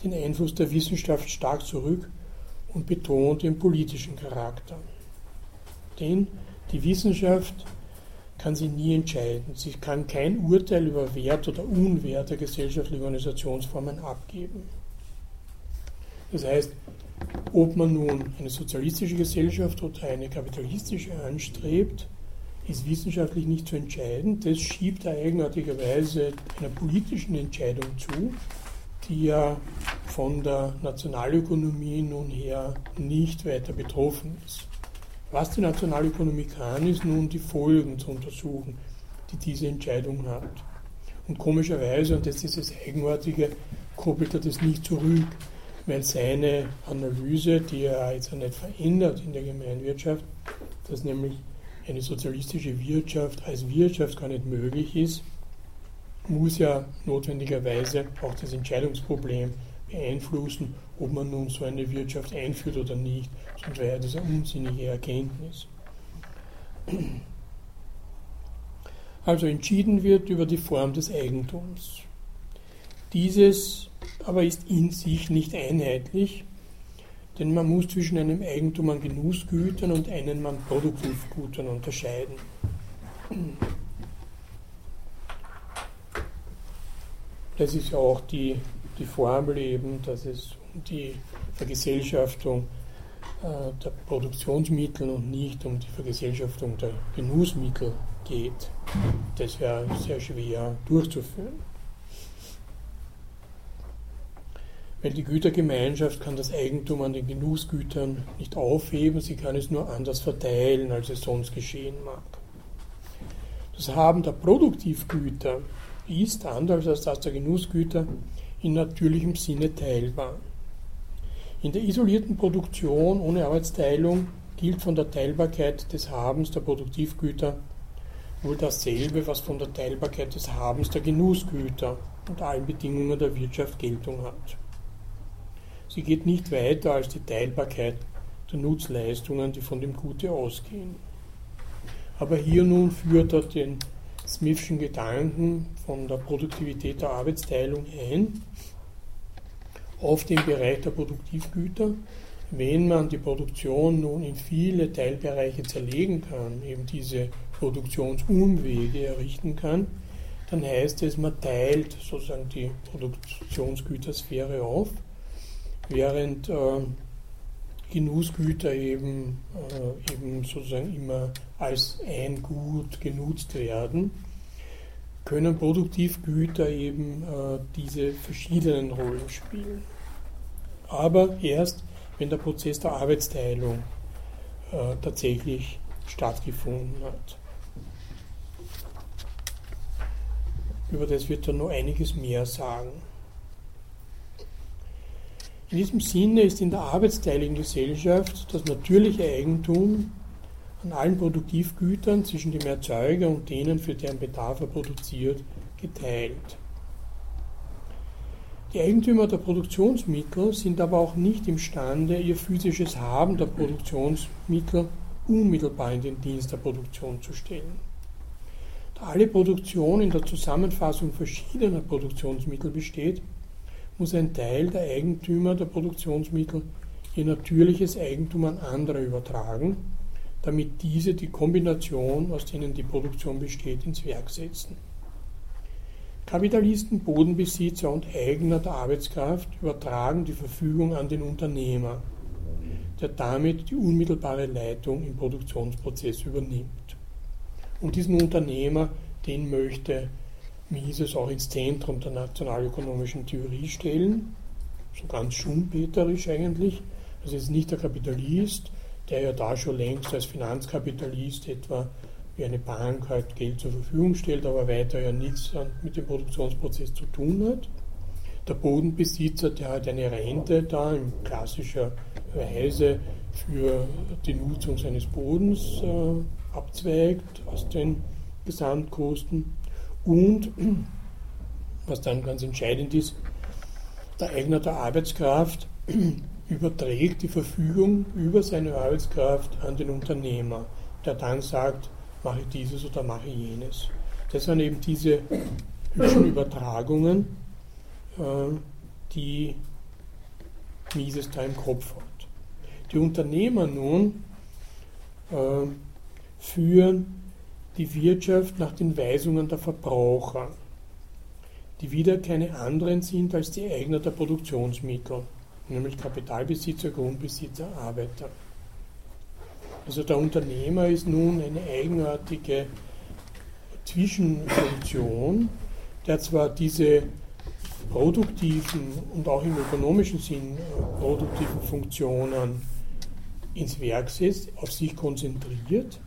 Speaker 1: den Einfluss der Wissenschaft stark zurück und betont ihren politischen Charakter. Denn die Wissenschaft kann sie nie entscheiden. Sie kann kein Urteil über Wert oder Unwert der gesellschaftlichen Organisationsformen abgeben. Das heißt, ob man nun eine sozialistische Gesellschaft oder eine kapitalistische anstrebt, ist wissenschaftlich nicht zu entscheiden. Das schiebt er eigenartigerweise einer politischen Entscheidung zu, die ja von der Nationalökonomie nun her nicht weiter betroffen ist. Was die Nationalökonomie kann, ist nun die Folgen zu untersuchen, die diese Entscheidung hat. Und komischerweise, und das ist das Eigenartige, koppelt er das nicht zurück, weil seine Analyse, die er jetzt nicht verändert in der Gemeinwirtschaft, dass nämlich eine sozialistische Wirtschaft als Wirtschaft gar nicht möglich ist, muss ja notwendigerweise auch das Entscheidungsproblem beeinflussen, ob man nun so eine Wirtschaft einführt oder nicht, sonst wäre das eine unsinnige Erkenntnis. Also entschieden wird über die Form des Eigentums. Dieses aber ist in sich nicht einheitlich, denn man muss zwischen einem Eigentum an Genussgütern und einem an Produktivgütern unterscheiden. Das ist ja auch die, die Formel eben, dass es um die Vergesellschaftung äh, der Produktionsmittel und nicht um die Vergesellschaftung der Genussmittel geht. Das wäre sehr schwer durchzuführen. Weil die Gütergemeinschaft kann das Eigentum an den Genussgütern nicht aufheben, sie kann es nur anders verteilen, als es sonst geschehen mag. Das Haben der Produktivgüter ist, anders als das der Genussgüter, in natürlichem Sinne teilbar. In der isolierten Produktion ohne Arbeitsteilung gilt von der Teilbarkeit des Habens der Produktivgüter wohl dasselbe, was von der Teilbarkeit des Habens der Genussgüter und allen Bedingungen der Wirtschaft Geltung hat. Sie geht nicht weiter als die Teilbarkeit der Nutzleistungen, die von dem Gute ausgehen. Aber hier nun führt er den Smithschen Gedanken von der Produktivität der Arbeitsteilung ein auf den Bereich der Produktivgüter. Wenn man die Produktion nun in viele Teilbereiche zerlegen kann, eben diese Produktionsumwege errichten kann, dann heißt es, man teilt sozusagen die Produktionsgütersphäre auf, während äh, Genussgüter eben, äh, eben sozusagen immer als ein Gut genutzt werden, können Produktivgüter eben äh, diese verschiedenen Rollen spielen. Aber erst, wenn der Prozess der Arbeitsteilung äh, tatsächlich stattgefunden hat. Über das wird er noch einiges mehr sagen. In diesem Sinne ist in der arbeitsteiligen Gesellschaft das natürliche Eigentum an allen Produktivgütern zwischen dem Erzeuger und denen, für deren Bedarf er produziert, geteilt. Die Eigentümer der Produktionsmittel sind aber auch nicht imstande, ihr physisches Haben der Produktionsmittel unmittelbar in den Dienst der Produktion zu stellen. Da alle Produktion in der Zusammenfassung verschiedener Produktionsmittel besteht, muss ein Teil der Eigentümer der Produktionsmittel ihr natürliches Eigentum an andere übertragen, damit diese die Kombination, aus denen die Produktion besteht, ins Werk setzen. Kapitalisten, Bodenbesitzer und Eigner der Arbeitskraft übertragen die Verfügung an den Unternehmer, der damit die unmittelbare Leitung im Produktionsprozess übernimmt. Und diesen Unternehmer, den möchte Mises auch ins Zentrum der nationalökonomischen Theorie stellen, so ganz schumpeterisch eigentlich. Das ist nicht der Kapitalist, der ja da schon längst als Finanzkapitalist etwa wie eine Bank halt Geld zur Verfügung stellt, aber weiter ja nichts mit dem Produktionsprozess zu tun hat. Der Bodenbesitzer, der halt eine Rente da in klassischer Weise für die Nutzung seines Bodens äh, abzweigt aus den Gesamtkosten und, was dann ganz entscheidend ist, der Eigner der Arbeitskraft überträgt die Verfügung über seine Arbeitskraft an den Unternehmer, der dann sagt, mache ich dieses oder mache ich jenes. Das sind eben diese hübschen Übertragungen, äh, die Mises da im Kopf hat. Die Unternehmer nun äh, führen die Wirtschaft nach den Weisungen der Verbraucher, die wieder keine anderen sind als die Eigner der Produktionsmittel, nämlich Kapitalbesitzer, Grundbesitzer, Arbeiter. Also der Unternehmer ist nun eine eigenartige Zwischenfunktion, der zwar diese produktiven und auch im ökonomischen Sinn äh, produktiven Funktionen ins Werk setzt, auf sich konzentriert,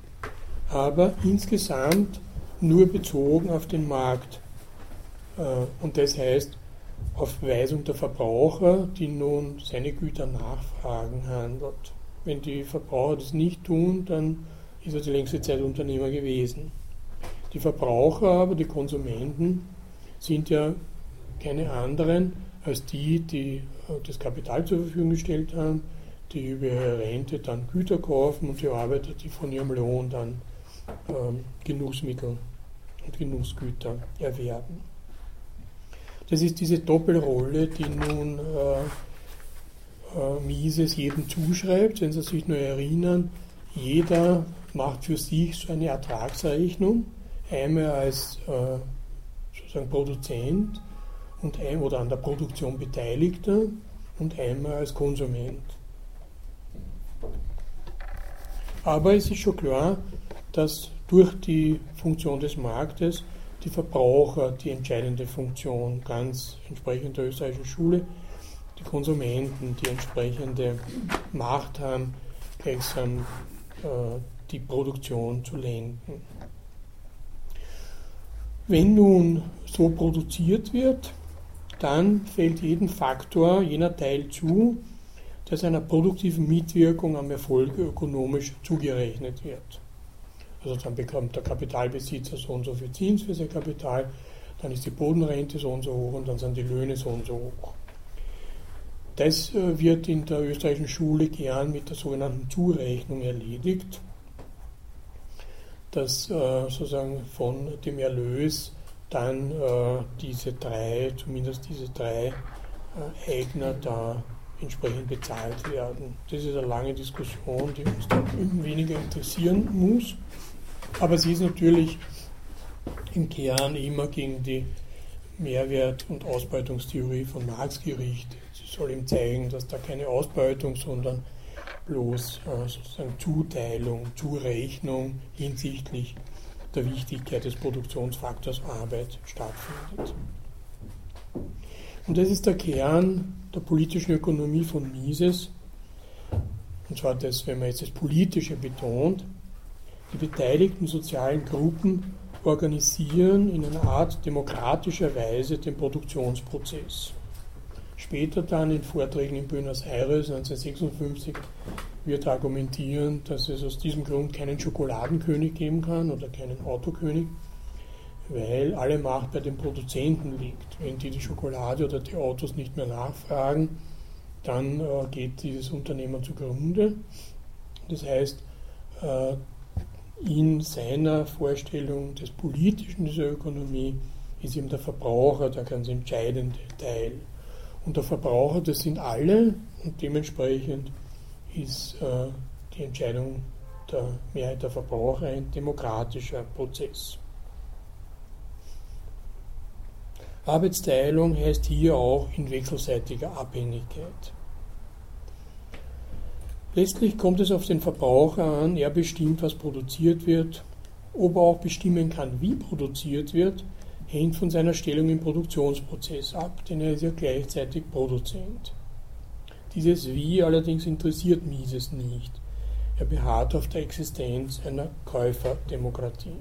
Speaker 1: aber insgesamt nur bezogen auf den Markt. Äh, und das heißt, auf Weisung der Verbraucher, die nun seine Güter nachfragen, handelt. Wenn die Verbraucher das nicht tun, dann ist er die längste Zeit Unternehmer gewesen. Die Verbraucher aber, die Konsumenten, sind ja keine anderen als die, die äh, das Kapital zur Verfügung gestellt haben, die über ihre Rente dann Güter kaufen und die Arbeiter, die von ihrem Lohn dann ähm, Genussmittel und Genussgüter erwerben. Das ist diese Doppelrolle, die nun äh, äh, Mises jedem zuschreibt, wenn Sie sich nur erinnern, jeder macht für sich so eine Ertragsrechnung, einmal als äh, sozusagen Produzent und ein, oder an der Produktion Beteiligter und einmal als Konsument. Aber es ist schon klar, dass durch die Funktion des Marktes die Verbraucher die entscheidende Funktion ganz entsprechend der österreichischen Schule, die Konsumenten die entsprechende Macht haben, gleichsam äh, die Produktion zu lenken. Wenn nun so produziert wird, dann fällt jedem Faktor jener Teil zu, das einer produktiven Mitwirkung am Erfolg ökonomisch zugerechnet wird. Also dann bekommt der Kapitalbesitzer so und so viel Zins für sein Kapital, dann ist die Bodenrente so und so hoch und dann sind die Löhne so und so hoch. Das äh, wird in der österreichischen Schule gern mit der sogenannten Zurechnung erledigt, dass äh, sozusagen von dem Erlös dann äh, diese drei, zumindest diese drei Eigner da entsprechend bezahlt werden. Das ist eine lange Diskussion, die uns da weniger interessieren muss, aber sie ist natürlich im Kern immer gegen die Mehrwert- und Ausbeutungstheorie von Marx gerichtet. Sie soll ihm zeigen, dass da keine Ausbeutung, sondern bloß äh, sozusagen Zuteilung, Zurechnung hinsichtlich der Wichtigkeit des Produktionsfaktors Arbeit stattfindet. Und das ist der Kern der politischen Ökonomie von Mises. Und zwar das, wenn man jetzt das Politische betont, die beteiligten sozialen Gruppen organisieren in einer Art demokratischer Weise den Produktionsprozess. Später dann in Vorträgen in Buenos Aires 1956 wird argumentieren, dass es aus diesem Grund keinen Schokoladenkönig geben kann oder keinen Autokönig, weil alle Macht bei den Produzenten liegt. Wenn die die Schokolade oder die Autos nicht mehr nachfragen, dann äh, geht dieses Unternehmen zugrunde. Das heißt, äh, in seiner Vorstellung des Politischen dieser Ökonomie ist eben der Verbraucher der ganz entscheidende Teil. Und der Verbraucher, das sind alle und dementsprechend ist äh, die Entscheidung der Mehrheit der Verbraucher ein demokratischer Prozess. Arbeitsteilung heißt hier auch in wechselseitiger Abhängigkeit. Letztlich kommt es auf den Verbraucher an, er bestimmt, was produziert wird. Ob er auch bestimmen kann, wie produziert wird, hängt von seiner Stellung im Produktionsprozess ab, denn er ist ja gleichzeitig Produzent. Dieses Wie allerdings interessiert Mises nicht. Er beharrt auf der Existenz einer Käuferdemokratie.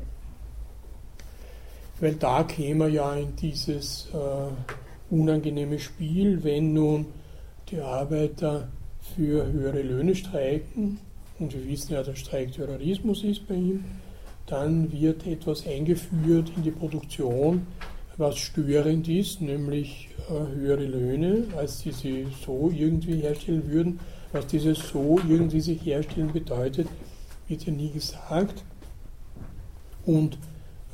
Speaker 1: Weil da käme er ja in dieses äh, unangenehme Spiel, wenn nun die Arbeiter für höhere Löhne streiken, und wir wissen ja, dass Streik Terrorismus ist bei ihm, dann wird etwas eingeführt in die Produktion, was störend ist, nämlich äh, höhere Löhne, als sie sie so irgendwie herstellen würden. Was dieses so irgendwie sich herstellen bedeutet, wird ja nie gesagt. Und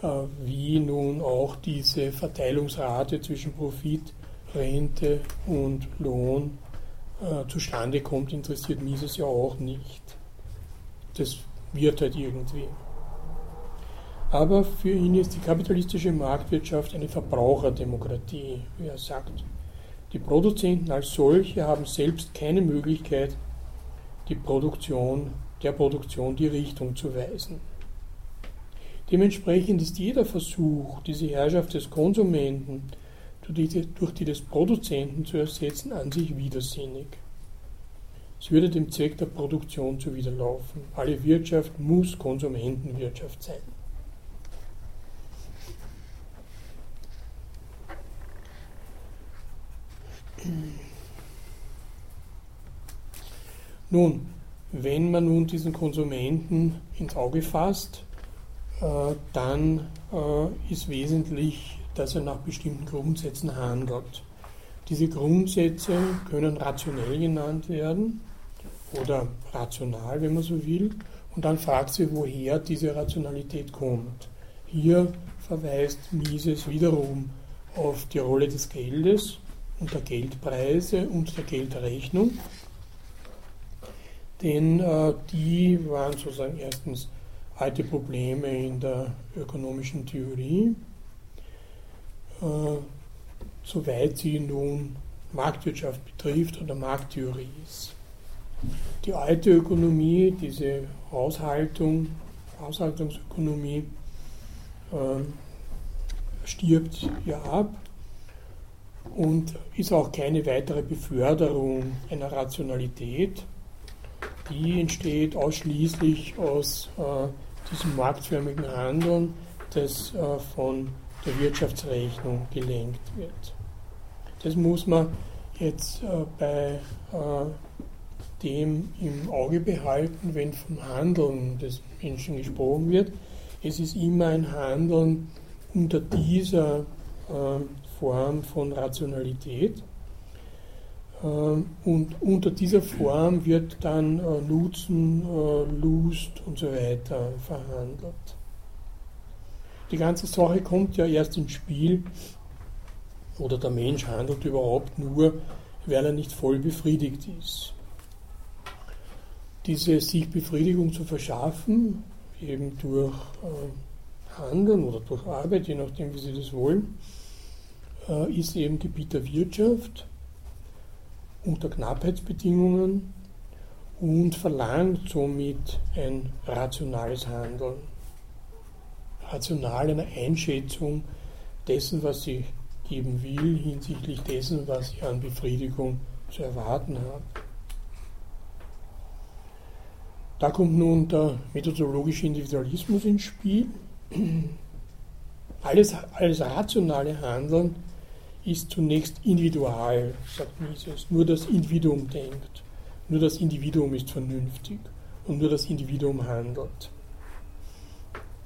Speaker 1: äh, wie nun auch diese Verteilungsrate zwischen Profit, Rente und Lohn äh, zustande kommt, interessiert Mises ja auch nicht. Das wird halt irgendwie. Aber für ihn ist die kapitalistische Marktwirtschaft eine Verbraucherdemokratie, wie er sagt. Die Produzenten als solche haben selbst keine Möglichkeit, die Produktion, der Produktion die Richtung zu weisen. Dementsprechend ist jeder Versuch, diese Herrschaft des Konsumenten durch die des Produzenten zu ersetzen, an sich widersinnig. Es würde dem Zweck der Produktion zuwiderlaufen. Alle Wirtschaft muss Konsumentenwirtschaft sein. Nun, wenn man nun diesen Konsumenten ins Auge fasst, äh, dann äh, ist wesentlich dass er nach bestimmten Grundsätzen handelt. Diese Grundsätze können rationell genannt werden oder rational, wenn man so will. Und dann fragt sie, woher diese Rationalität kommt. Hier verweist Mises wiederum auf die Rolle des Geldes und der Geldpreise und der Geldrechnung. Denn äh, die waren sozusagen erstens alte Probleme in der ökonomischen Theorie soweit sie nun Marktwirtschaft betrifft oder Markttheorie ist. Die alte Ökonomie, diese Haushaltung, Haushaltungsökonomie, äh, stirbt ja ab und ist auch keine weitere Beförderung einer Rationalität. Die entsteht ausschließlich aus äh, diesem marktförmigen Handeln, das äh, von der Wirtschaftsrechnung gelenkt wird. Das muss man jetzt äh, bei äh, dem im Auge behalten, wenn vom Handeln des Menschen gesprochen wird. Es ist immer ein Handeln unter dieser äh, Form von Rationalität. Und unter dieser Form wird dann Nutzen, Lust und so weiter verhandelt. Die ganze Sache kommt ja erst ins Spiel, oder der Mensch handelt überhaupt nur, weil er nicht voll befriedigt ist. Diese sich Befriedigung zu verschaffen, eben durch äh, Handeln oder durch Arbeit, je nachdem, wie Sie das wollen, äh, ist eben Gebiet der Wirtschaft unter Knappheitsbedingungen und verlangt somit ein rationales Handeln. Rational eine Einschätzung dessen, was sie geben will, hinsichtlich dessen, was sie an Befriedigung zu erwarten hat. Da kommt nun der methodologische Individualismus ins Spiel. Alles, alles rationale Handeln ist zunächst individual, sagt Mises. Nur das Individuum denkt. Nur das Individuum ist vernünftig und nur das Individuum handelt.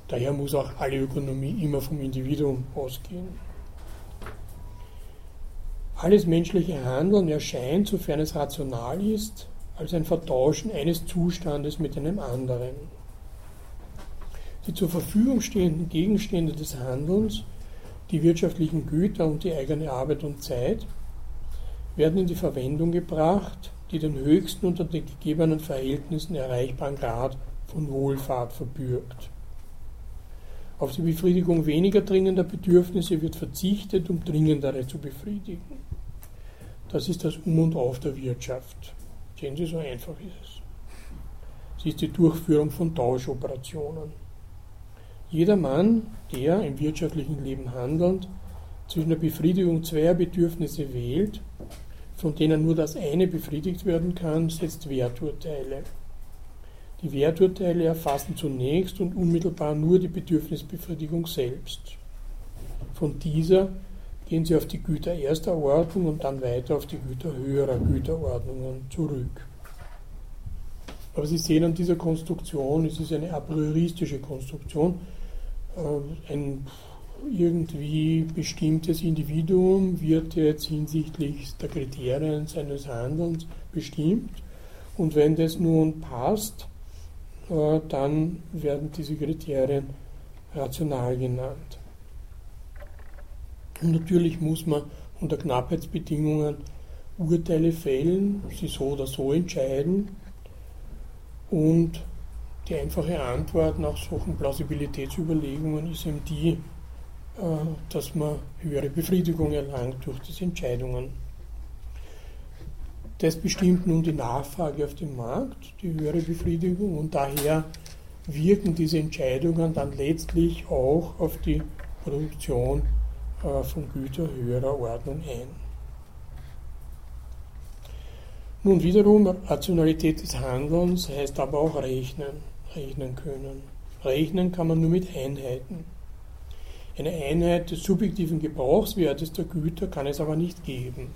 Speaker 1: Daher muss auch alle Ökonomie immer vom Individuum ausgehen. Alles menschliche Handeln erscheint, sofern es rational ist, als ein Vertauschen eines Zustandes mit einem anderen. Die zur Verfügung stehenden Gegenstände des Handelns die wirtschaftlichen Güter und die eigene Arbeit und Zeit werden in die Verwendung gebracht, die den höchsten unter den gegebenen Verhältnissen erreichbaren Grad von Wohlfahrt verbürgt. Auf die Befriedigung weniger dringender Bedürfnisse wird verzichtet, um dringendere zu befriedigen. Das ist das Um und Auf der Wirtschaft. Sehen Sie, so einfach ist es. Sie ist die Durchführung von Tauschoperationen. Jeder Mann, der im wirtschaftlichen Leben handelnd zwischen der Befriedigung zweier Bedürfnisse wählt, von denen nur das eine befriedigt werden kann, setzt Werturteile. Die Werturteile erfassen zunächst und unmittelbar nur die Bedürfnisbefriedigung selbst. Von dieser gehen sie auf die Güter erster Ordnung und dann weiter auf die Güter höherer Güterordnungen zurück. Aber Sie sehen an dieser Konstruktion, es ist eine a prioristische Konstruktion, äh, ein irgendwie bestimmtes Individuum wird jetzt hinsichtlich der Kriterien seines Handelns bestimmt. Und wenn das nun passt, dann werden diese Kriterien rational genannt. Und natürlich muss man unter Knappheitsbedingungen Urteile fällen, sie so oder so entscheiden. Und die einfache Antwort nach solchen Plausibilitätsüberlegungen ist eben die, äh, dass man höhere Befriedigung erlangt durch diese Entscheidungen. Das bestimmt nun die Nachfrage auf dem Markt, die höhere Befriedigung, und daher wirken diese Entscheidungen dann letztlich auch auf die Produktion äh, von Gütern höherer Ordnung ein. Nun wiederum, Rationalität des Handelns heißt aber auch Rechnen rechnen können. Rechnen kann man nur mit Einheiten. Eine Einheit des subjektiven Gebrauchswertes der Güter kann es aber nicht geben.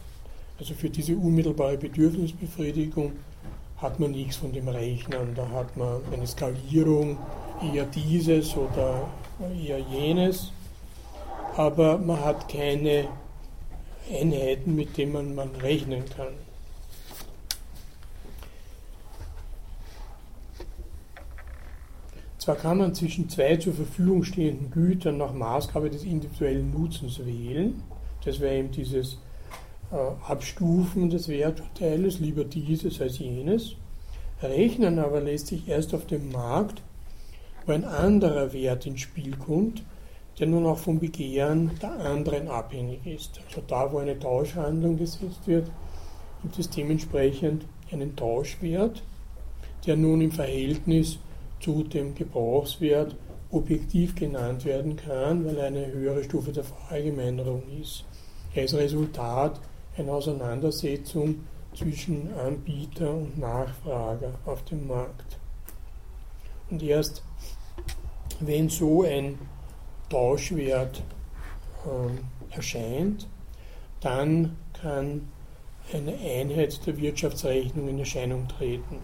Speaker 1: Also für diese unmittelbare Bedürfnisbefriedigung hat man nichts von dem Rechnen. Da hat man eine Skalierung, eher dieses oder eher jenes. Aber man hat keine Einheiten, mit denen man rechnen kann. Zwar kann man zwischen zwei zur Verfügung stehenden Gütern nach Maßgabe des individuellen Nutzens wählen, das wäre eben dieses Abstufen des Werturteiles, lieber dieses als jenes. Rechnen aber lässt sich erst auf dem Markt, wo ein anderer Wert ins Spiel kommt, der nun auch vom Begehren der anderen abhängig ist. Also da, wo eine Tauschhandlung gesetzt wird, gibt es dementsprechend einen Tauschwert, der nun im Verhältnis zu dem Gebrauchswert objektiv genannt werden kann, weil er eine höhere Stufe der Verallgemeinerung ist. Er ist Resultat einer Auseinandersetzung zwischen Anbieter und Nachfrager auf dem Markt. Und wenn so ein Tauschwert äh, erscheint, dann kann eine Einheit der Wirtschaftsrechnung in Erscheinung treten.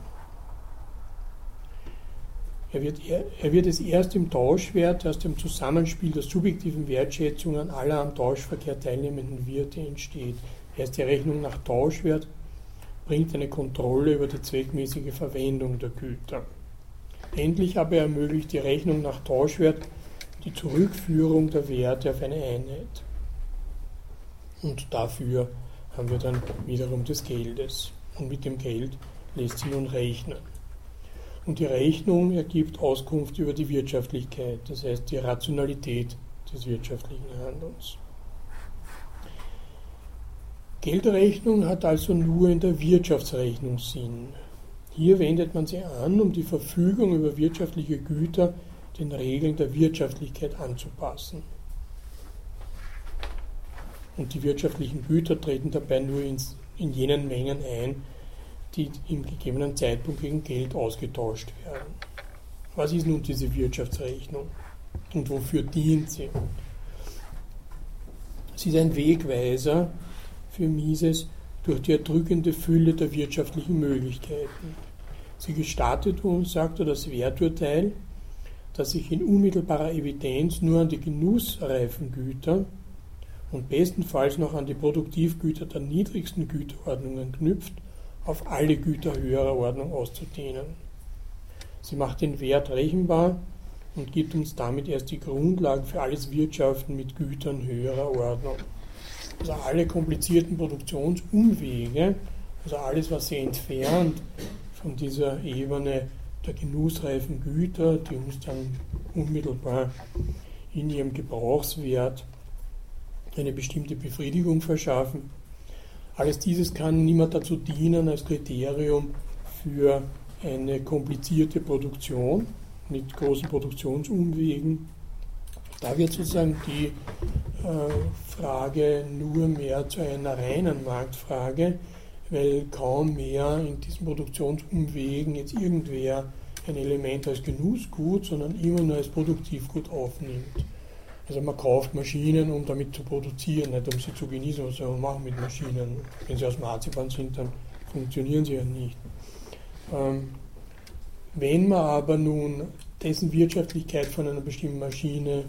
Speaker 1: Er wird, er wird es erst im Tauschwert, erst im Zusammenspiel der subjektiven Wertschätzungen aller am Tauschverkehr teilnehmenden Wirte entsteht. Erst die Rechnung nach Tauschwert bringt eine Kontrolle über die zweckmäßige Verwendung der Güter. Endlich aber ermöglicht die Rechnung nach Tauschwert die Zurückführung der Werte auf eine Einheit. Und dafür haben wir dann wiederum des Geldes. Und mit dem Geld lässt sich nun rechnen. Und die Rechnung ergibt Auskunft über die Wirtschaftlichkeit, das heißt die Rationalität des wirtschaftlichen Handelns. Geldrechnung hat also nur in der Wirtschaftsrechnung Sinn. Hier wendet man sie an, um die Verfügung über wirtschaftliche Güter den Regeln der Wirtschaftlichkeit anzupassen. Und die wirtschaftlichen Güter treten dabei nur ins, in jenen Mengen ein, die im gegebenen Zeitpunkt gegen Geld ausgetauscht werden. Was ist nun diese Wirtschaftsrechnung und wofür dient sie? Sie ist ein Wegweiser für Mises durch die erdrückende Fülle der wirtschaftlichen Möglichkeiten. Sie gestattet uns, sagt er, das Werturteil, dass sich in unmittelbarer Evidenz nur an die genussreifen Güter und bestenfalls noch an die Produktivgüter der niedrigsten Güterordnungen knüpft, auf alle Güter höherer Ordnung auszudehnen. Sie macht den Wert rechenbar und gibt uns damit erst die Grundlagen für alles Wirtschaften mit Gütern höherer Ordnung. Also alle komplizierten Produktionsumwege, also alles, was sie entfernt von dieser Ebene der genussreifen Güter, die uns dann unmittelbar in ihrem Gebrauchswert eine bestimmte Befriedigung verschaffen. Alles dieses kann niemand dazu dienen als Kriterium für eine komplizierte Produktion mit großen Produktionsumwegen. Da wird sozusagen die äh, Frage nur mehr zu einer reinen Marktfrage, weil kaum mehr in diesen Produktionsumwegen jetzt irgendwer ein Element als Genussgut, sondern immer nur als Produktivgut aufnimmt. Also man kauft Maschinen, um damit zu produzieren, nicht um sie zu genießen, was soll man machen mit Maschinen. Wenn sie aus Marzipan sind, dann funktionieren sie ja nicht. Ähm, wenn man aber nun dessen Wirtschaftlichkeit von einer bestimmten Maschine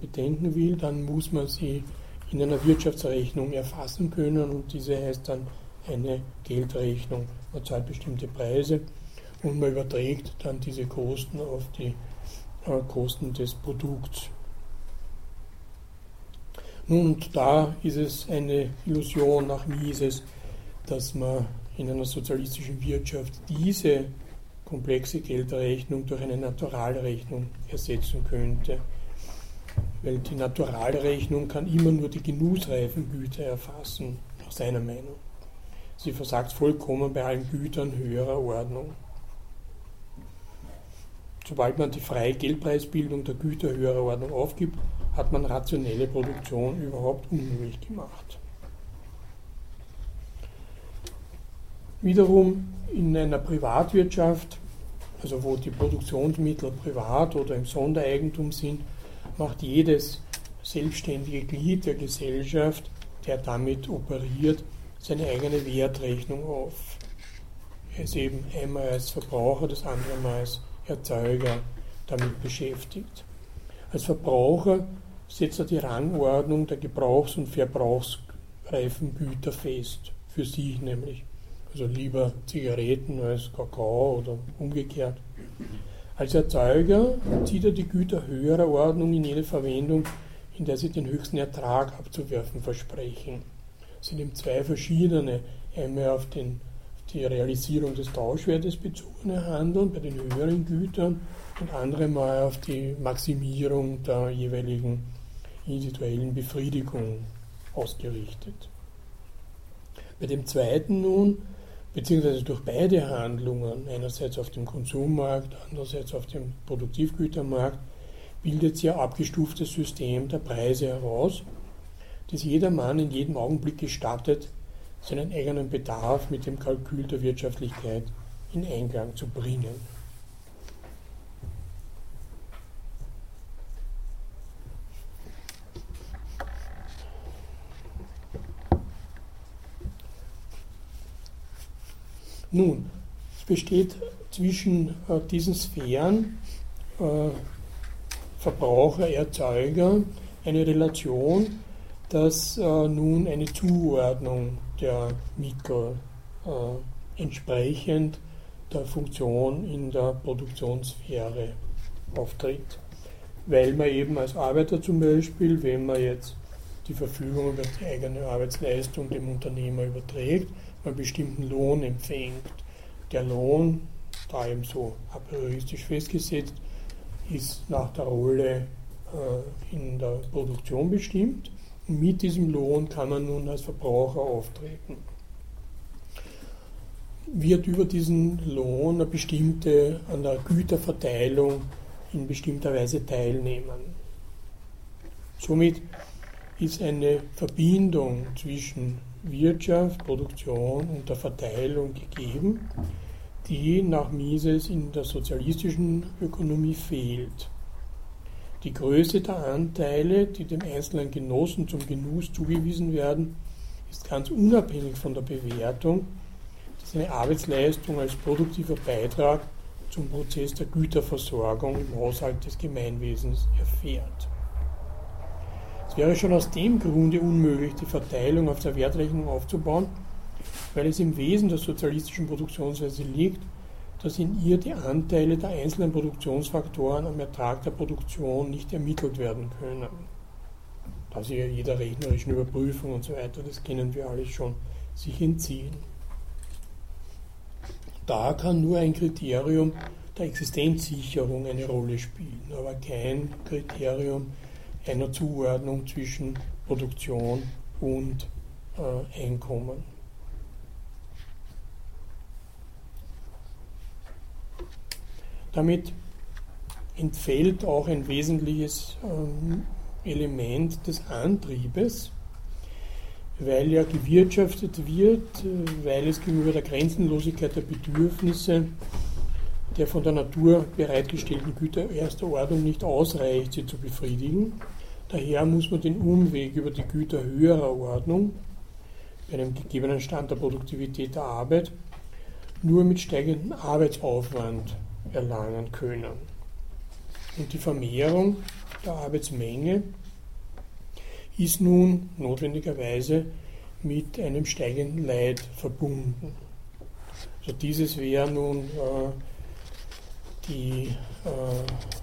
Speaker 1: bedenken will, dann muss man sie in einer Wirtschaftsrechnung erfassen können und diese heißt dann eine Geldrechnung. Man zahlt bestimmte Preise und man überträgt dann diese Kosten auf die äh, Kosten des Produkts. Nun, da ist es eine Illusion nach Mises, dass man in einer sozialistischen Wirtschaft diese komplexe Geldrechnung durch eine Naturalrechnung ersetzen könnte. Weil die Naturalrechnung kann immer nur die genussreifen Güter erfassen, nach seiner Meinung. Sie versagt vollkommen bei allen Gütern höherer Ordnung. Sobald man die freie Geldpreisbildung der Güter höherer Ordnung aufgibt, hat man rationelle Produktion überhaupt unmöglich gemacht. Wiederum in einer Privatwirtschaft, also wo die Produktionsmittel privat oder im Sondereigentum sind, macht jedes selbstständige Glied der Gesellschaft, der damit operiert, seine eigene Wertrechnung auf. Er ist eben einmal als Verbraucher, das andere Mal als Erzeuger damit beschäftigt. Als Verbraucher setzt er die Rangordnung der gebrauchs- und verbrauchsreifen Güter fest, für sich nämlich. Also lieber Zigaretten als Kakao oder umgekehrt. Als Erzeuger zieht er die Güter höherer Ordnung in jene Verwendung, in der sie den höchsten Ertrag abzuwerfen versprechen. Es sind eben zwei verschiedene, einmal auf den, die Realisierung des Tauschwertes bezogene Handeln bei den höheren Gütern und andere mal auf die Maximierung der jeweiligen individuellen Befriedigung ausgerichtet. Bei dem zweiten nun beziehungsweise durch beide Handlungen, einerseits auf dem Konsummarkt, andererseits auf dem Produktivgütermarkt, bildet sich ein abgestuftes System der Preise heraus, das jedermann in jedem Augenblick gestattet, seinen eigenen Bedarf mit dem Kalkül der Wirtschaftlichkeit in Einklang zu bringen. Nun, es besteht zwischen äh, diesen Sphären äh, Verbraucher, Erzeuger eine Relation, dass äh, nun eine Zuordnung der Mittel äh, entsprechend der Funktion in der Produktionssphäre auftritt. Weil man eben als Arbeiter zum Beispiel, wenn man jetzt die Verfügung über die eigene Arbeitsleistung dem Unternehmer überträgt, einen bestimmten Lohn empfängt. Der Lohn, da eben so a prioristisch festgesetzt, ist nach der Rolle äh, in der Produktion bestimmt. Und mit diesem Lohn kann man nun als Verbraucher auftreten. Wird über diesen Lohn eine bestimmte, an der Güterverteilung in bestimmter Weise teilnehmen. Somit ist eine Verbindung zwischen Wirtschaft, Produktion und der Verteilung gegeben, die nach Mises in der sozialistischen Ökonomie fehlt. Die Größe der Anteile, die dem einzelnen Genossen zum Genuss zugewiesen werden, ist ganz unabhängig von der Bewertung, dass eine Arbeitsleistung als produktiver Beitrag zum Prozess der Güterversorgung im Haushalt des Gemeinwesens erfährt. Es wäre schon aus dem Grunde unmöglich, die Verteilung auf der Wertrechnung aufzubauen, weil es im Wesen der sozialistischen Produktionsweise liegt, dass in ihr die Anteile der einzelnen Produktionsfaktoren am Ertrag der Produktion nicht ermittelt werden können. Da sie ja jeder rechnerischen Überprüfung und so weiter, das kennen wir alles schon, sich entziehen. Da kann nur ein Kriterium der Existenzsicherung eine Rolle spielen, aber kein Kriterium einer Zuordnung zwischen Produktion und äh, Einkommen. Damit entfällt auch ein wesentliches ähm, Element des Antriebes, weil ja gewirtschaftet wird, äh, weil es gegenüber der Grenzenlosigkeit der Bedürfnisse der von der Natur bereitgestellten Güter erster Ordnung nicht ausreicht, sie zu befriedigen. Daher muss man den Umweg über die Güter höherer Ordnung, bei einem gegebenen Stand der Produktivität der Arbeit, nur mit steigendem Arbeitsaufwand erlangen können. Und die Vermehrung der Arbeitsmenge ist nun notwendigerweise mit einem steigenden Leid verbunden. Also dieses wäre nun äh, die, äh,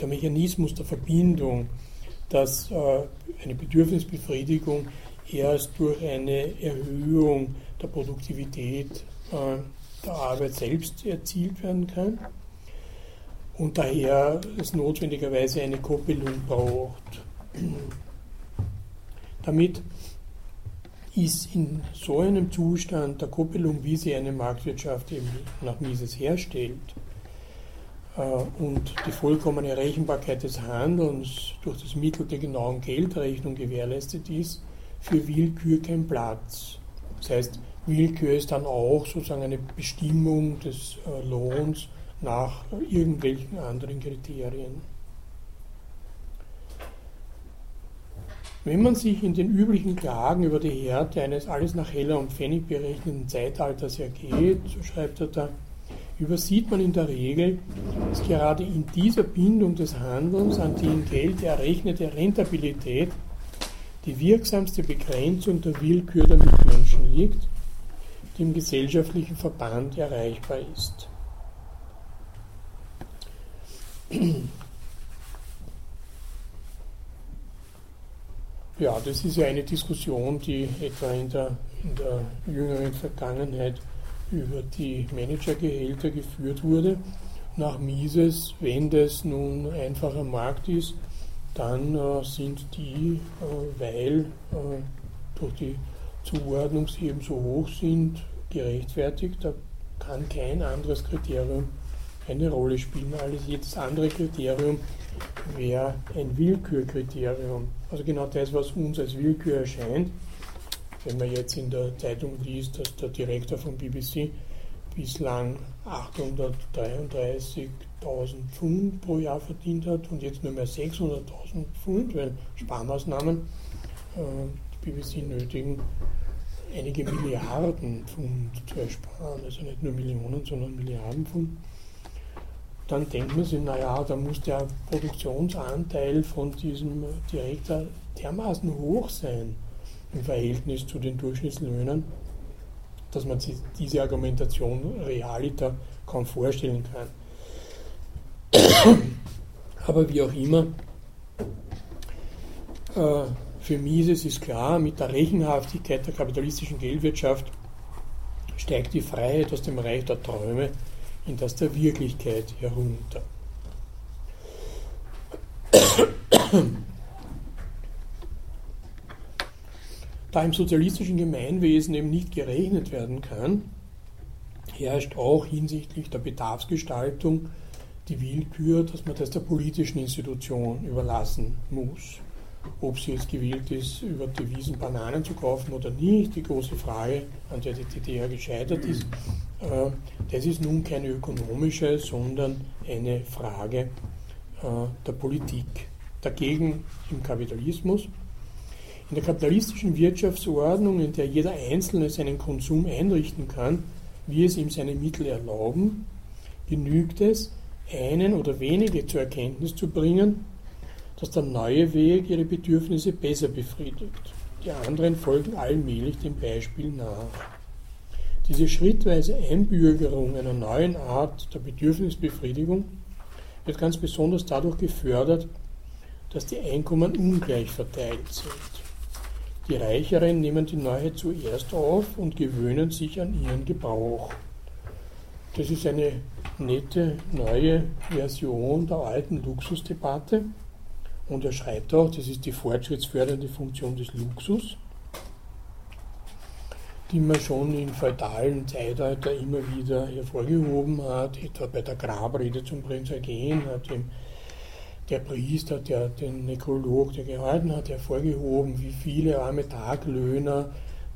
Speaker 1: der Mechanismus der Verbindung, dass äh, eine Bedürfnisbefriedigung erst durch eine Erhöhung der Produktivität äh, der Arbeit selbst erzielt werden kann und daher es notwendigerweise eine Koppelung braucht. Damit ist in so einem Zustand der Koppelung, wie sie eine Marktwirtschaft eben nach Mises herstellt, und die vollkommene Rechenbarkeit des Handelns durch das Mittel der genauen Geldrechnung gewährleistet ist, für Willkür kein Platz. Das heißt, Willkür ist dann auch sozusagen eine Bestimmung des äh, Lohns nach irgendwelchen anderen Kriterien. Wenn man sich in den üblichen Klagen über die Härte eines alles nach Heller und Pfennig berechneten Zeitalters ergeht, so schreibt er da, übersieht man in der Regel, dass gerade in dieser Bindung des Handelns an die in Geld errechnete Rentabilität die wirksamste Begrenzung der Willkür der Mitmenschen liegt, die im gesellschaftlichen Verband erreichbar ist. Ja, das ist ja eine Diskussion, die etwa in der, in der jüngeren Vergangenheit über die Managergehälter geführt wurde. Nach Mises, wenn das nun einfacher Markt ist, dann äh, sind die, äh, weil äh, durch die Zuordnung sie eben so hoch sind, gerechtfertigt. Da kann kein anderes Kriterium eine Rolle spielen. Alles jedes andere Kriterium wäre ein Willkürkriterium. Also genau das, was uns als Willkür erscheint, wenn man jetzt in der Zeitung liest, dass der Direktor von BBC bislang 833.000 Pfund pro Jahr verdient hat und jetzt nur mehr 600.000 Pfund, weil Sparmaßnahmen äh, die BBC nötigen, einige Milliarden Pfund zu ersparen, also nicht nur Millionen, sondern Milliarden Pfund, dann denkt man sich, naja, da muss der Produktionsanteil von diesem Direktor dermaßen hoch sein im Verhältnis zu den Durchschnittslöhnen, dass man sich diese Argumentation realiter kaum vorstellen kann. Aber wie auch immer, äh, für Mises ist klar, mit der Rechenhaftigkeit der kapitalistischen Geldwirtschaft steigt die Freiheit aus dem Reich der Träume in das der Wirklichkeit herunter. Da im sozialistischen Gemeinwesen eben nicht gerechnet werden kann, herrscht auch hinsichtlich der Bedarfsgestaltung die Willkür, dass man das der politischen Institution überlassen muss. Ob sie jetzt gewählt ist, über Devisen Bananen zu kaufen oder nicht, die große Frage, an der die DDR gescheitert ist, äh, das ist nun keine ökonomische, sondern eine Frage äh, der Politik. Dagegen im Kapitalismus. In der kapitalistischen Wirtschaftsordnung, in der jeder Einzelne seinen Konsum einrichten kann, wie es ihm seine Mittel erlauben, genügt es, einen oder wenige zur Erkenntnis zu bringen, dass der neue Weg ihre Bedürfnisse besser befriedigt. Die anderen folgen allmählich dem Beispiel nach. Diese schrittweise Einbürgerung einer neuen Art der Bedürfnisbefriedigung wird ganz besonders dadurch gefördert, dass die Einkommen ungleich verteilt sind. Die Reicheren nehmen die Neuheit zuerst auf und gewöhnen sich an ihren Gebrauch. Das ist eine nette neue Version der alten Luxusdebatte. Und er schreibt auch, das ist die fortschrittsfördernde Funktion des Luxus, die man schon in feudalen Zeitalter immer wieder hervorgehoben hat, etwa bei der Grabrede zum Prinz Eugen hat ihm der Priester, der den Nekrolog, der gehalten hat, hervorgehoben, wie viele arme Taglöhner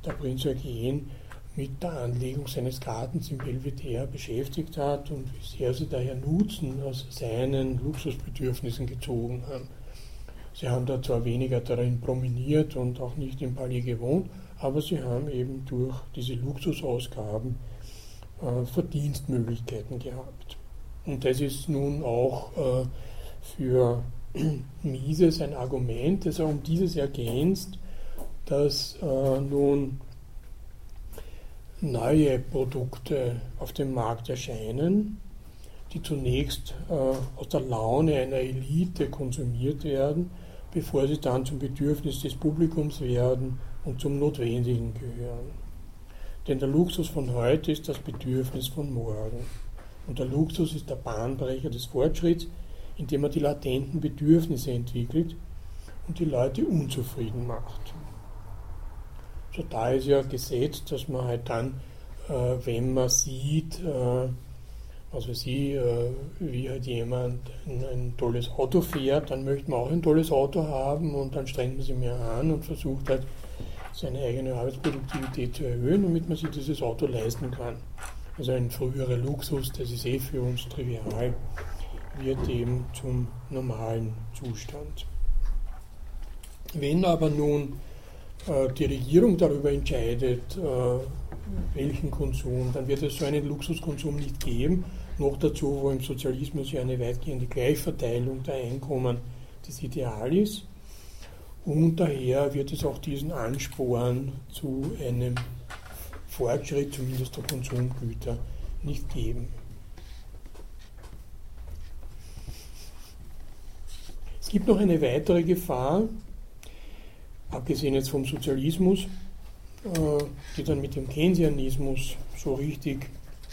Speaker 1: der Prinz Eugen mit der Anlegung seines Gartens im Belvedere beschäftigt hat und wie sehr sie daher Nutzen aus seinen Luxusbedürfnissen gezogen haben. Sie haben da zwar weniger darin promeniert und auch nicht im Palais gewohnt, aber sie haben eben durch diese Luxusausgaben äh, Verdienstmöglichkeiten gehabt. Und das ist nun auch äh, für Mises ein Argument, das er um dieses ergänzt, dass äh, nun neue Produkte auf dem Markt erscheinen, die zunächst äh, aus der Laune einer Elite konsumiert werden, bevor sie dann zum Bedürfnis des Publikums werden und zum Notwendigen gehören. Denn der Luxus von heute ist das Bedürfnis von morgen. Und der Luxus ist der Bahnbrecher des Fortschritts, indem er die latenten Bedürfnisse entwickelt und die Leute unzufrieden macht. So da ist ja gesetzt, dass man halt dann, äh, wenn man sieht, äh, also sie, äh, wie halt jemand ein, ein, tolles Auto fährt, dann möchte man auch ein tolles Auto haben und dann strengt man sich mehr an und versucht halt seine eigene Arbeitsproduktivität zu erhöhen, damit man sich dieses Auto leisten kann. Also ein früherer Luxus, das ist eh für uns trivial, wird eben zum normalen Zustand. Wenn aber nun äh, die Regierung darüber entscheidet, äh, welchen Konsum, dann wird es so einen Luxuskonsum nicht geben. Noch dazu, wo im Sozialismus ja eine weitgehende Gleichverteilung der Einkommen das Ideal ist. Und daher wird es auch diesen Ansporn zu einem Fortschritt, zumindest der Konsumgüter, nicht geben. Es gibt noch eine weitere Gefahr, abgesehen jetzt vom Sozialismus, äh, die dann mit dem Keynesianismus so richtig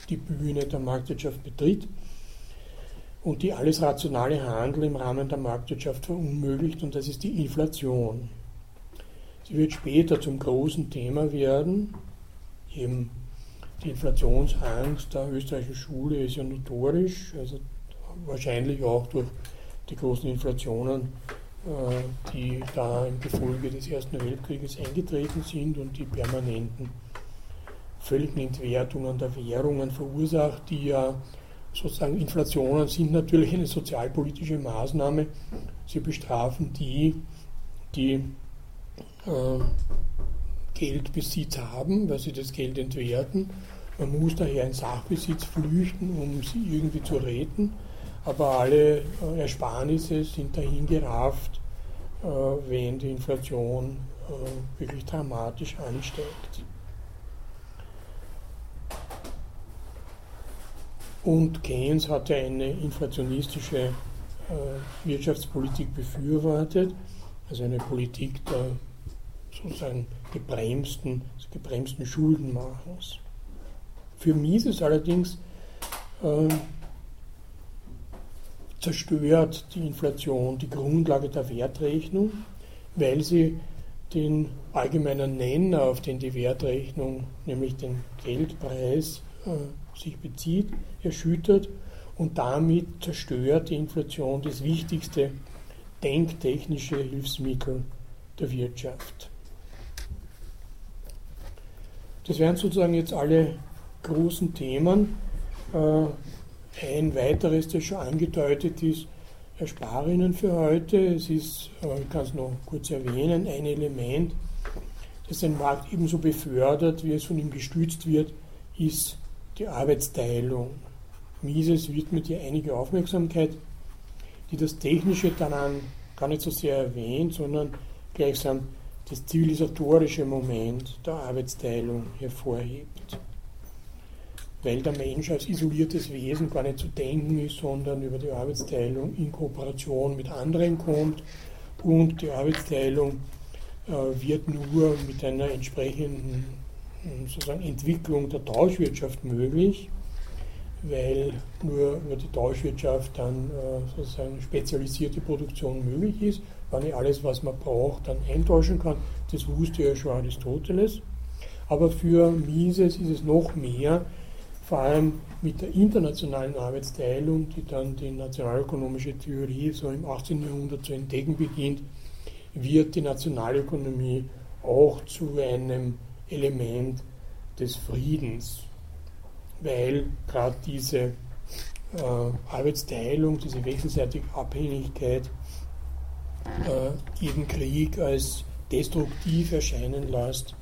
Speaker 1: die Bühne der Marktwirtschaft betritt und die alles rationale Handeln im Rahmen der Marktwirtschaft verunmöglicht, und das ist die Inflation. Sie wird später zum großen Thema werden. Eben die Inflationsangst der österreichischen Schule ist ja notorisch, also wahrscheinlich auch durch die großen Inflationen, äh, die da im Gefolge des Ersten Weltkrieges eingetreten sind und die permanenten völligen Entwertungen der Währungen verursacht, die ja sozusagen Inflationen sind natürlich eine sozialpolitische Maßnahme. Sie bestrafen die, die äh, Geldbesitz haben, weil sie das Geld entwerten. Man muss daher in Sachbesitz flüchten, um sie irgendwie zu retten. Aber alle äh, Ersparnisse sind dahin gerafft, äh, wenn die Inflation äh, wirklich dramatisch ansteigt. Und Keynes hatte eine inflationistische Wirtschaftspolitik befürwortet, also eine Politik der sozusagen gebremsten, des gebremsten Schuldenmachens. Für Mises allerdings äh, zerstört die Inflation die Grundlage der Wertrechnung, weil sie den allgemeinen Nenner, auf den die Wertrechnung, nämlich den Geldpreis, äh, sich bezieht, erschüttert und damit zerstört die Inflation das wichtigste denktechnische Hilfsmittel der Wirtschaft. Das wären sozusagen jetzt alle großen Themen. Äh, ein weiteres, das schon angedeutet ist, Ersparinnen für heute. Es ist, äh, ich kann es noch kurz erwähnen, ein Element, das den Markt ebenso befördert, wie es von ihm gestützt wird, ist die Arbeitsteilung. Mises widmet hier einige Aufmerksamkeit, die das Technische daran gar nicht so sehr erwähnt, sondern gleichsam das zivilisatorische Moment der Arbeitsteilung hervorhebt weil der Mensch als isoliertes Wesen gar nicht zu denken ist, sondern über die Arbeitsteilung in Kooperation mit anderen kommt und die Arbeitsteilung äh, wird nur mit einer entsprechenden sozusagen Entwicklung der Tauschwirtschaft möglich, weil nur über die Tauschwirtschaft dann äh, sozusagen spezialisierte Produktion möglich ist, wenn ich alles, was man braucht, dann eintauschen kann. Das wusste ja schon Aristoteles. Aber für Mises ist es noch mehr, vor allem mit der internationalen Arbeitsteilung, die dann die nationalökonomische Theorie so im 18. Jahrhundert zu entdecken beginnt, wird die Nationalökonomie auch zu einem Element des Friedens, weil gerade diese äh, Arbeitsteilung, diese wechselseitige Abhängigkeit äh, jeden Krieg als destruktiv erscheinen lässt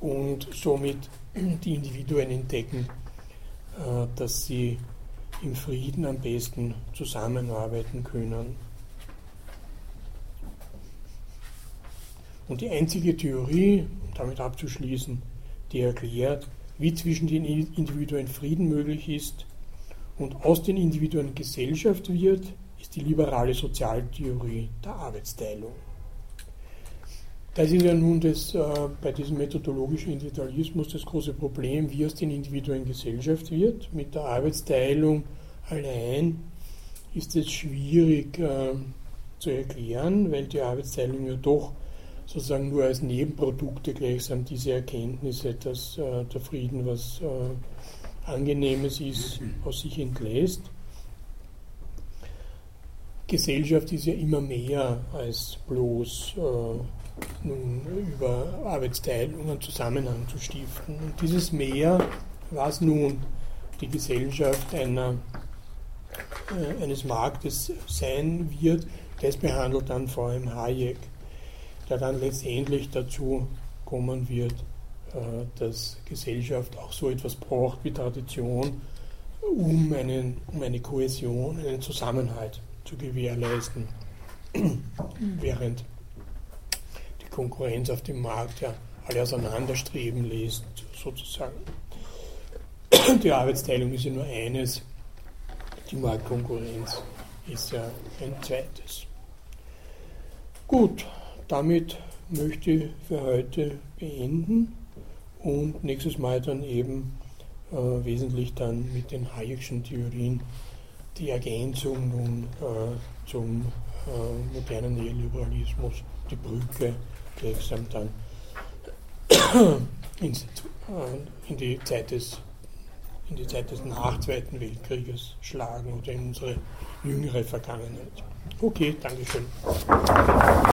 Speaker 1: und somit die Individuen entdecken, dass sie im Frieden am besten zusammenarbeiten können. Und die einzige Theorie, um damit abzuschließen, die erklärt, wie zwischen den Individuen Frieden möglich ist und aus den Individuen Gesellschaft wird, ist die liberale Sozialtheorie der Arbeitsteilung. Das ist ja nun das, äh, bei diesem methodologischen Individualismus das große Problem, wie aus den Individuen Gesellschaft wird. Mit der Arbeitsteilung allein ist es schwierig äh, zu erklären, weil die Arbeitsteilung ja doch sozusagen nur als Nebenprodukte gleichsam diese Erkenntnisse, dass äh, der Frieden was äh, Angenehmes ist, aus sich entlässt. Gesellschaft ist ja immer mehr als bloß äh, nun über Arbeitsteilung einen Zusammenhang zu stiften. Und dieses Mehr, was nun die Gesellschaft einer, äh, eines Marktes sein wird, das behandelt dann vor allem Hayek, der dann letztendlich dazu kommen wird, äh, dass Gesellschaft auch so etwas braucht wie Tradition, um, einen, um eine Kohäsion, einen Zusammenhalt zu gewährleisten. Während Konkurrenz auf dem Markt ja alle auseinanderstreben lässt, sozusagen. Die Arbeitsteilung ist ja nur eines, die Marktkonkurrenz ist ja ein zweites. Gut, damit möchte ich für heute beenden und nächstes Mal dann eben äh, wesentlich dann mit den Hayek'schen Theorien die Ergänzung nun äh, zum äh, modernen Neoliberalismus, die Brücke gleichsam dann in, die Zeit des, in die Zeit des nach Zweiten Weltkrieges schlagen oder in unsere jüngere Vergangenheit. Okay, Dankeschön.